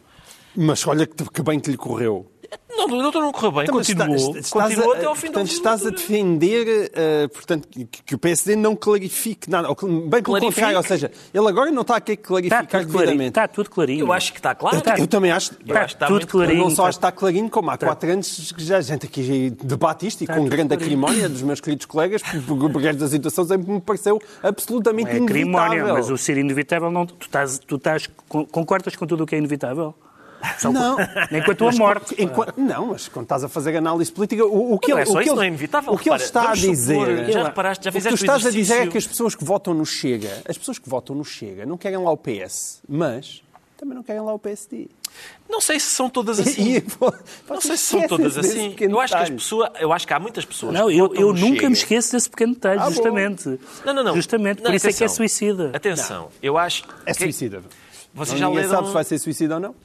E: Mas olha que, que bem que lhe correu.
C: Não, o doutor não correu bem,
E: Então,
C: continuou,
E: está-
C: continuou
E: a-
C: até ao fim
E: portanto,
C: da
E: estás a defender eh, portanto, que, que o PSD não clarifique nada. Ou que- Bem pelo
C: Clarifique.
E: contrário, ou seja, ele agora não está aqui a
D: Está
E: clarificar
D: tudo clarinho.
E: devidamente.
D: Está tudo clarinho.
C: Eu acho que está claro.
D: Está-
E: Eu também acho.
C: Eu acho que está
D: tudo clarinho.
E: não só
D: está-
E: está clarinho, como há quatro anos que já a gente aqui debate isto e com grande acrimónia dos meus queridos colegas, porque por resto das situações em que me pareceu absolutamente
D: É acrimónia,
E: inevitável.
D: mas o ser inevitável não. Tu estás, tu estás, con- concordas com tudo o que é inevitável? Só
E: Não.
D: Nem com a tua
E: Mas
D: morte.
E: enquanto- não, mas quando estás a fazer análise política, o, o que
C: Não
E: ele,
C: é só
E: o que
C: isso,
E: ele-
C: não é inevitável.
E: O que ele está a
C: vamos supor,
E: dizer.
C: já reparaste, já
E: o que tu
C: fizeste
E: estás a dizer é que as pessoas que votam no Chega, as pessoas que votam no Chega não querem lá o PS, mas também não querem lá o PSD.
C: Não sei se são todas assim.
E: E- e-
C: Não sei se são todas assim. Eu acho que as pessoas, eu acho que há muitas pessoas.
D: Não,
C: que
D: eu, eu nunca
C: Chega.
D: me esqueço desse pequeno detalhe,
E: Ah,
D: justamente.
C: Não, não, não.
D: Justamente, por
C: Não,
D: isso é que é
C: atenção.
D: suicida.
C: Atenção, eu acho.
E: É
C: que-
E: suicida.
C: Vocês
E: Não,
C: já leram,
E: sabe se vai ser suicida ou não.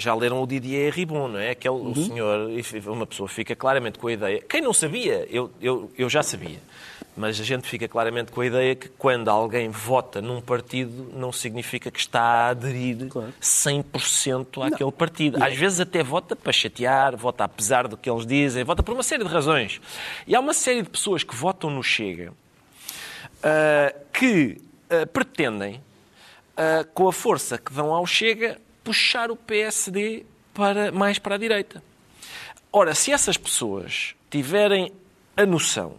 C: Já leram o Didier Ribon, não é? Aquele
E: Uhum.
C: o senhor, uma pessoa fica claramente com a ideia. Quem não sabia, eu, eu, eu já sabia. Mas a gente fica claramente com a ideia que quando alguém vota num partido, não significa que está a aderir 100% àquele partido. Às vezes até vota para chatear, vota apesar do que eles dizem, vota por uma série de razões. E há uma série de pessoas que votam no Chega ah, que ah, pretendem, ah, com a força que dão ao Chega, puxar o PSD para, mais para a direita. Ora, se essas pessoas tiverem a noção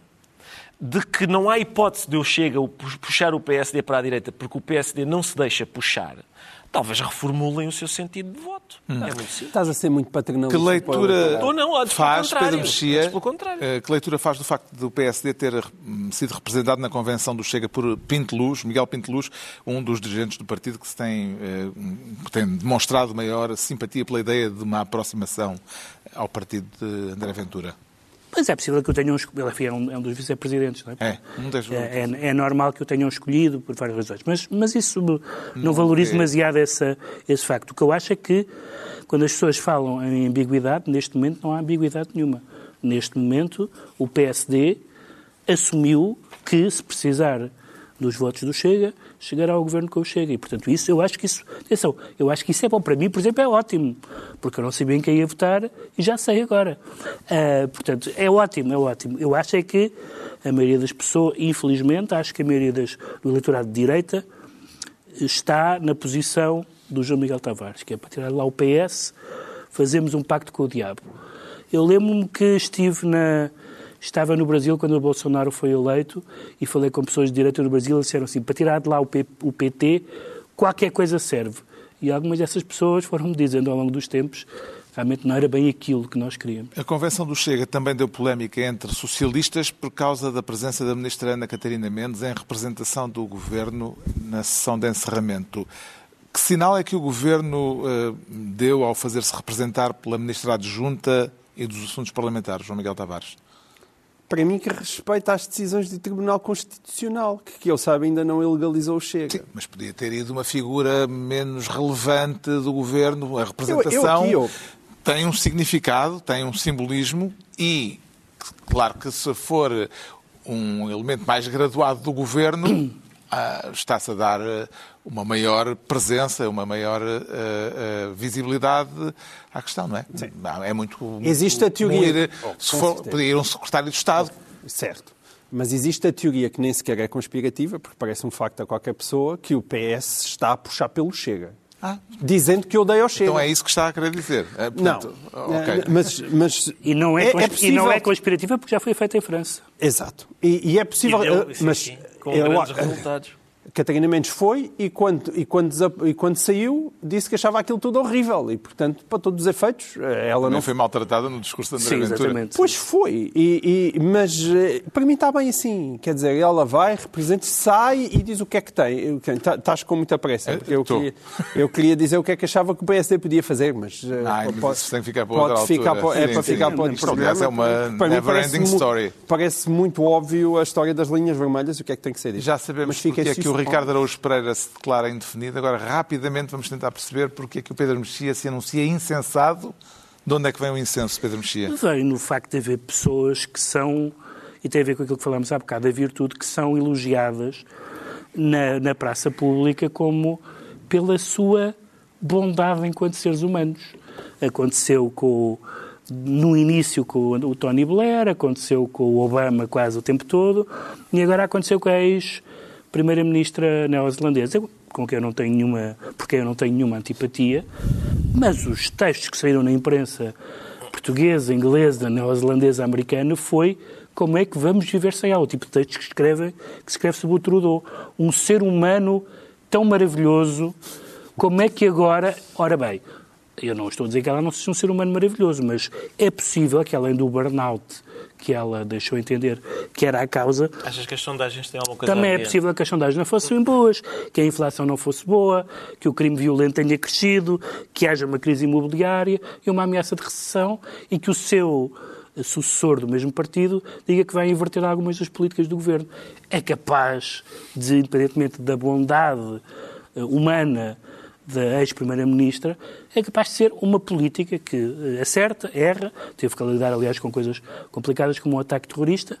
C: de que não há hipótese de eu Chega o pu- puxar o PSD para a direita porque o PSD não se deixa puxar, talvez reformulem o seu sentido de voto. É muito simples.
E: Estás a ser muito paternalista.
A: Que leitura
C: Ou não,
A: faz
C: contrário.
A: Pedro Mexia?
C: Antes pelo contrário.
A: eh, Que leitura faz do facto do PSD ter hum, sido representado na convenção do Chega por Pinto Luz, Miguel Pinto Luz, um dos dirigentes do partido que se tem, eh, que tem demonstrado maior simpatia pela ideia de uma aproximação ao partido de André Ventura?
D: Mas é possível que eu tenha um. esco- Ele é um, é um dos vice-presidentes, não é?
A: É, um dos-
D: É, é- é normal que o tenham escolhido por várias razões. Mas, mas isso não, não valorizo
A: é.
D: demasiado essa, esse facto. O que eu acho é que, quando as pessoas falam em ambiguidade, neste momento não há ambiguidade nenhuma. Neste momento, o PSD assumiu que, se precisar dos votos do Chega, chegará ao governo com o Chega. E, portanto, isso, eu acho que isso, atenção, eu acho que isso é bom. Para mim, por exemplo, é ótimo, porque eu não sabia em quem ia votar e já sei agora. Ah, portanto, é ótimo, é ótimo. Eu acho é que a maioria das pessoas, infelizmente, acho que a maioria das, do eleitorado de direita está na posição do João Miguel Tavares, que é para tirar lá o PS, fazemos um pacto com o diabo. Eu lembro-me que estive na, estava no Brasil quando o Bolsonaro foi eleito e falei com pessoas de direita do Brasil e disseram assim, para tirar de lá o, P- o PT, qualquer coisa serve. E algumas dessas pessoas foram-me dizendo ao longo dos tempos realmente não era bem aquilo que nós queríamos.
A: A convenção do Chega também deu polémica entre socialistas por causa da presença da ministra Ana Catarina Mendes em representação do governo na sessão de encerramento. Que sinal é que o governo uh, deu ao fazer-se representar pela ministra adjunta e dos assuntos parlamentares, João Miguel Tavares?
E: Para mim, que respeita às decisões do Tribunal Constitucional, que, que eu saiba ainda não ilegalizou o Chega.
A: Sim, mas podia ter ido uma figura menos relevante do governo, a representação. Eu, eu, eu tem um significado, tem um simbolismo e, claro que se for um elemento mais graduado do governo, está-se a dar eh, uma maior presença, uma maior uh, uh, visibilidade à questão, não é? Sim. É muito.
E: Existe a teoria. Ir,
A: oh, se for, podia ir um secretário de Estado.
E: Certo. Mas existe a teoria que nem sequer é conspirativa, porque parece um facto a qualquer pessoa, que o PS está a puxar pelo Chega. Ah. Dizendo que odeia o Chega.
A: Então é isso que está a querer dizer. É,
E: portanto, não, okay. mas, mas
D: e, não é, é, é possível... e não é conspirativa porque já foi feita em França.
E: Exato. E, e é possível...
C: E deu, mas, sim, com eu, grandes resultados.
E: Catarina Mendes foi e quando, e, quando, e quando saiu disse que achava aquilo tudo horrível e, portanto, para todos os efeitos, eh, ela não...
A: não foi maltratada no discurso de André Sim, Ventura. Exatamente.
E: Pois foi, e, e, mas eh, para mim está bem assim. Quer dizer, ela vai, representa, sai e diz o que é que tem. Tá, estás com muita pressa. Porque eu, queria, eu queria dizer o que é que achava que o PSD podia fazer, mas...
A: Eh, Ai, pode, tem que ficar para outra pode ficar para,
E: É sim, para sim, ficar para outro programa.
A: é uma never-ending story.
E: Parece muito óbvio a história das linhas vermelhas e o que é que tem que ser dito.
A: Já sabemos porque é que o Ricardo Araújo Pereira se declara indefinido. Agora, rapidamente, vamos tentar perceber porque é que o Pedro Mexia se anuncia insensado. De onde é que vem o incenso, Pedro Mexia?
D: Vem no facto de haver pessoas que são, e tem a ver com aquilo que falamos há bocado, a virtude, que são elogiadas na, na praça pública como pela sua bondade enquanto seres humanos. Aconteceu com no início com o Tony Blair, aconteceu com o Obama quase o tempo todo, e agora aconteceu com a ex primeira-ministra neozelandesa, com quem eu não tenho nenhuma, porque eu não tenho nenhuma antipatia, mas os textos que saíram na imprensa portuguesa, inglesa, neozelandesa, americana foi como é que vamos viver sem ela, o tipo de textos que escreve, que escreve sobre o Trudeau. Um ser humano tão maravilhoso, como é que agora... Ora bem, eu não estou a dizer que ela não seja um ser humano maravilhoso, mas é possível que além do burnout que ela deixou entender que era a causa.
C: Achas que as sondagens têm alguma coisa
D: Também é possível que as sondagens não fossem boas, que a inflação não fosse boa, que o crime violento tenha crescido, que haja uma crise imobiliária e uma ameaça de recessão e que o seu sucessor do mesmo partido diga que vai inverter algumas das políticas do governo. É capaz de, independentemente da bondade eh, humana da ex-primeira-ministra, é capaz de ser uma política que eh, acerta, erra, teve que lidar, aliás, com coisas complicadas como o um ataque terrorista,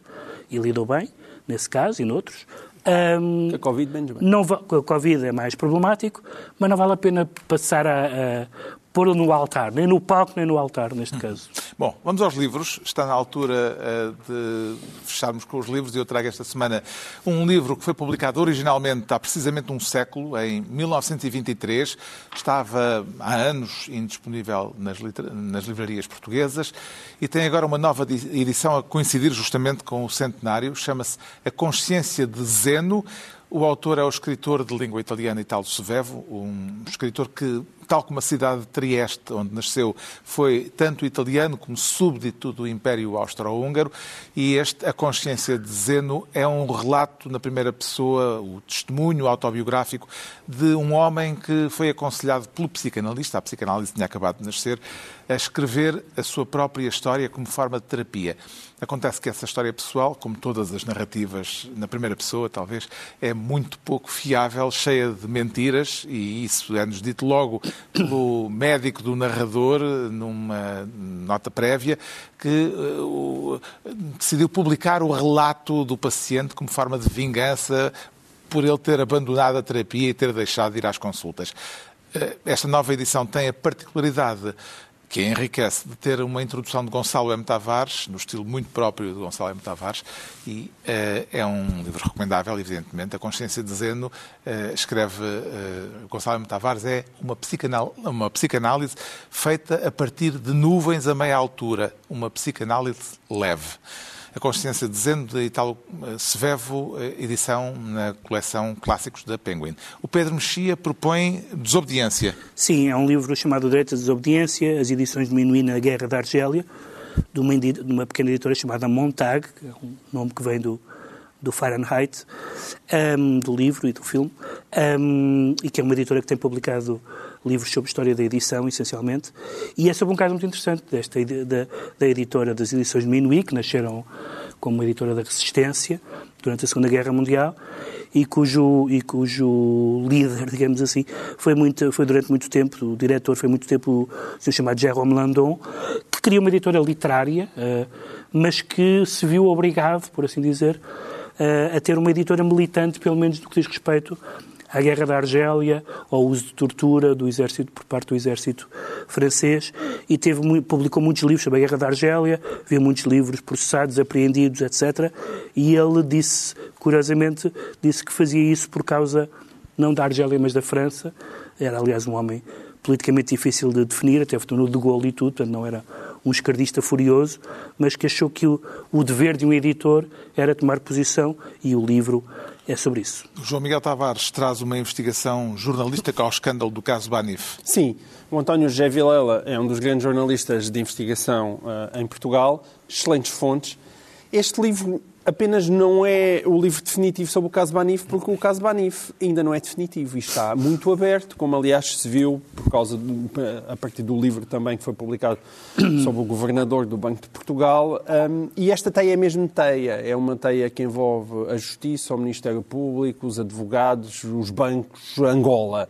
D: e lidou bem, nesse caso e noutros.
E: Um, a Covid menos bem.
D: Não, a Covid é mais problemático, mas não vale a pena passar a, a pô-lo no altar, nem no palco, nem no altar, neste caso.
A: Bom, vamos aos livros. Está na altura uh, de fecharmos com os livros e eu trago esta semana um livro que foi publicado originalmente há precisamente um século, em 1923. Estava há anos indisponível nas, nas livrarias portuguesas e tem agora uma nova edição a coincidir justamente com o centenário. Chama-se A Consciência de Zeno. O autor é o escritor de língua italiana Italo Sevevo, um escritor que tal como a cidade de Trieste, onde nasceu, foi tanto italiano como súbdito do Império Austro-Húngaro, e este, a consciência de Zeno é um relato na primeira pessoa, o testemunho autobiográfico de um homem que foi aconselhado pelo psicanalista, a psicanálise tinha acabado de nascer, a escrever a sua própria história como forma de terapia. Acontece que essa história pessoal, como todas as narrativas na primeira pessoa, talvez, é muito pouco fiável, cheia de mentiras, e isso é-nos dito logo pelo médico do narrador, numa nota prévia, que uh, decidiu publicar o relato do paciente como forma de vingança por ele ter abandonado a terapia e ter deixado de ir às consultas. Uh, esta nova edição tem a particularidade que enriquece de ter uma introdução de Gonçalo M. Tavares, no estilo muito próprio de Gonçalo M. Tavares, e uh, é um livro recomendável, evidentemente. A Consciência de Zeno, uh, escreve uh, Gonçalo M. Tavares, é uma, psicanal uma psicanálise feita a partir de nuvens a meia altura, uma psicanálise leve. A Consciência de Zeno, de Italo Svevo, edição na coleção Clássicos da Penguin. O Pedro Mexia propõe Desobediência.
D: Sim, é um livro chamado Direito à Desobediência, as edições de Minuí na Guerra da Argélia, de uma, de uma pequena editora chamada Montag, que é um nome que vem do, do Fahrenheit, um, do livro e do filme, um, e que é uma editora que tem publicado livros sobre história da edição, essencialmente, e é sobre um caso muito interessante desta, da, da editora das edições de Minuit, que nasceram como editora da Resistência durante a Segunda Guerra Mundial, e cujo, e cujo líder, digamos assim, foi, muito, foi durante muito tempo, o diretor foi muito tempo o senhor chamado Jérôme Landon, que criou uma editora literária, uh, mas que se viu obrigado, por assim dizer, uh, a ter uma editora militante, pelo menos no que diz respeito à guerra da Argélia, ao uso de tortura do exército por parte do exército francês e teve, publicou muitos livros sobre a guerra da Argélia, viu muitos livros processados, apreendidos, etc. E ele disse, curiosamente, disse que fazia isso por causa não da Argélia, mas da França. Era, aliás, um homem politicamente difícil de definir, até votou no de Gaulle e tudo, portanto não era um esquerdista furioso, mas que achou que o, o dever de um editor era tomar posição e o livro é sobre isso.
A: João Miguel Tavares traz uma investigação jornalística ao escândalo do caso Banif.
E: Sim, o António José Vilela é um dos grandes jornalistas de investigação uh, em Portugal, excelentes fontes. Este livro apenas não é o livro definitivo sobre o caso Banif, porque o caso Banif ainda não é definitivo e está muito aberto, como aliás se viu por causa de, a partir do livro também que foi publicado sobre o governador do Banco de Portugal. Um, e esta teia é mesmo teia, é uma teia que envolve a Justiça, o Ministério Público, os advogados, os bancos, Angola.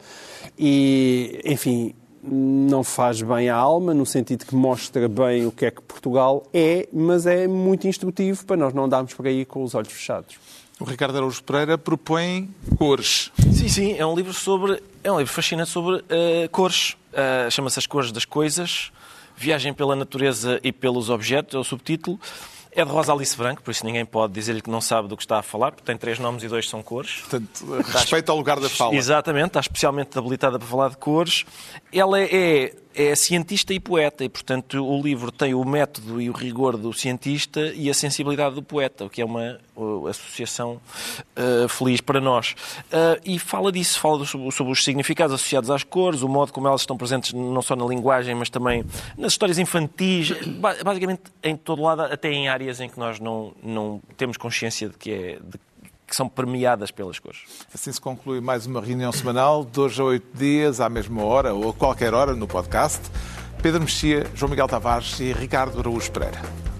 E: E, enfim, não faz bem à alma, no sentido que mostra bem o que é que Portugal é, mas é muito instrutivo para nós não andarmos por aí com os olhos fechados.
A: O Ricardo Araújo Pereira propõe cores.
C: Sim, sim, é um livro sobre. É um livro fascinante sobre uh, cores. Uh, Chama-se As Cores das Coisas. Viagem pela natureza e pelos objetos, é o subtítulo. É de Rosa Alice Branco, por isso ninguém pode dizer-lhe que não sabe do que está a falar, porque tem três nomes e dois são cores.
A: Portanto, respeito ao lugar da fala.
C: Exatamente, está especialmente habilitada para falar de cores. Ela é é cientista e poeta, e, portanto, o livro tem o método e o rigor do cientista e a sensibilidade do poeta, o que é uma associação uh, feliz para nós. Uh, e fala disso, fala sobre, sobre, os significados associados às cores, o modo como elas estão presentes não só na linguagem, mas também nas histórias infantis, basicamente em todo lado, até em áreas em que nós não, não temos consciência de que é. De, que são premiadas pelas cores.
A: Assim se conclui mais uma reunião semanal, hoje a oito dias, à mesma hora ou a qualquer hora, no podcast. Pedro Mexia, João Miguel Tavares e Ricardo Araújo Pereira.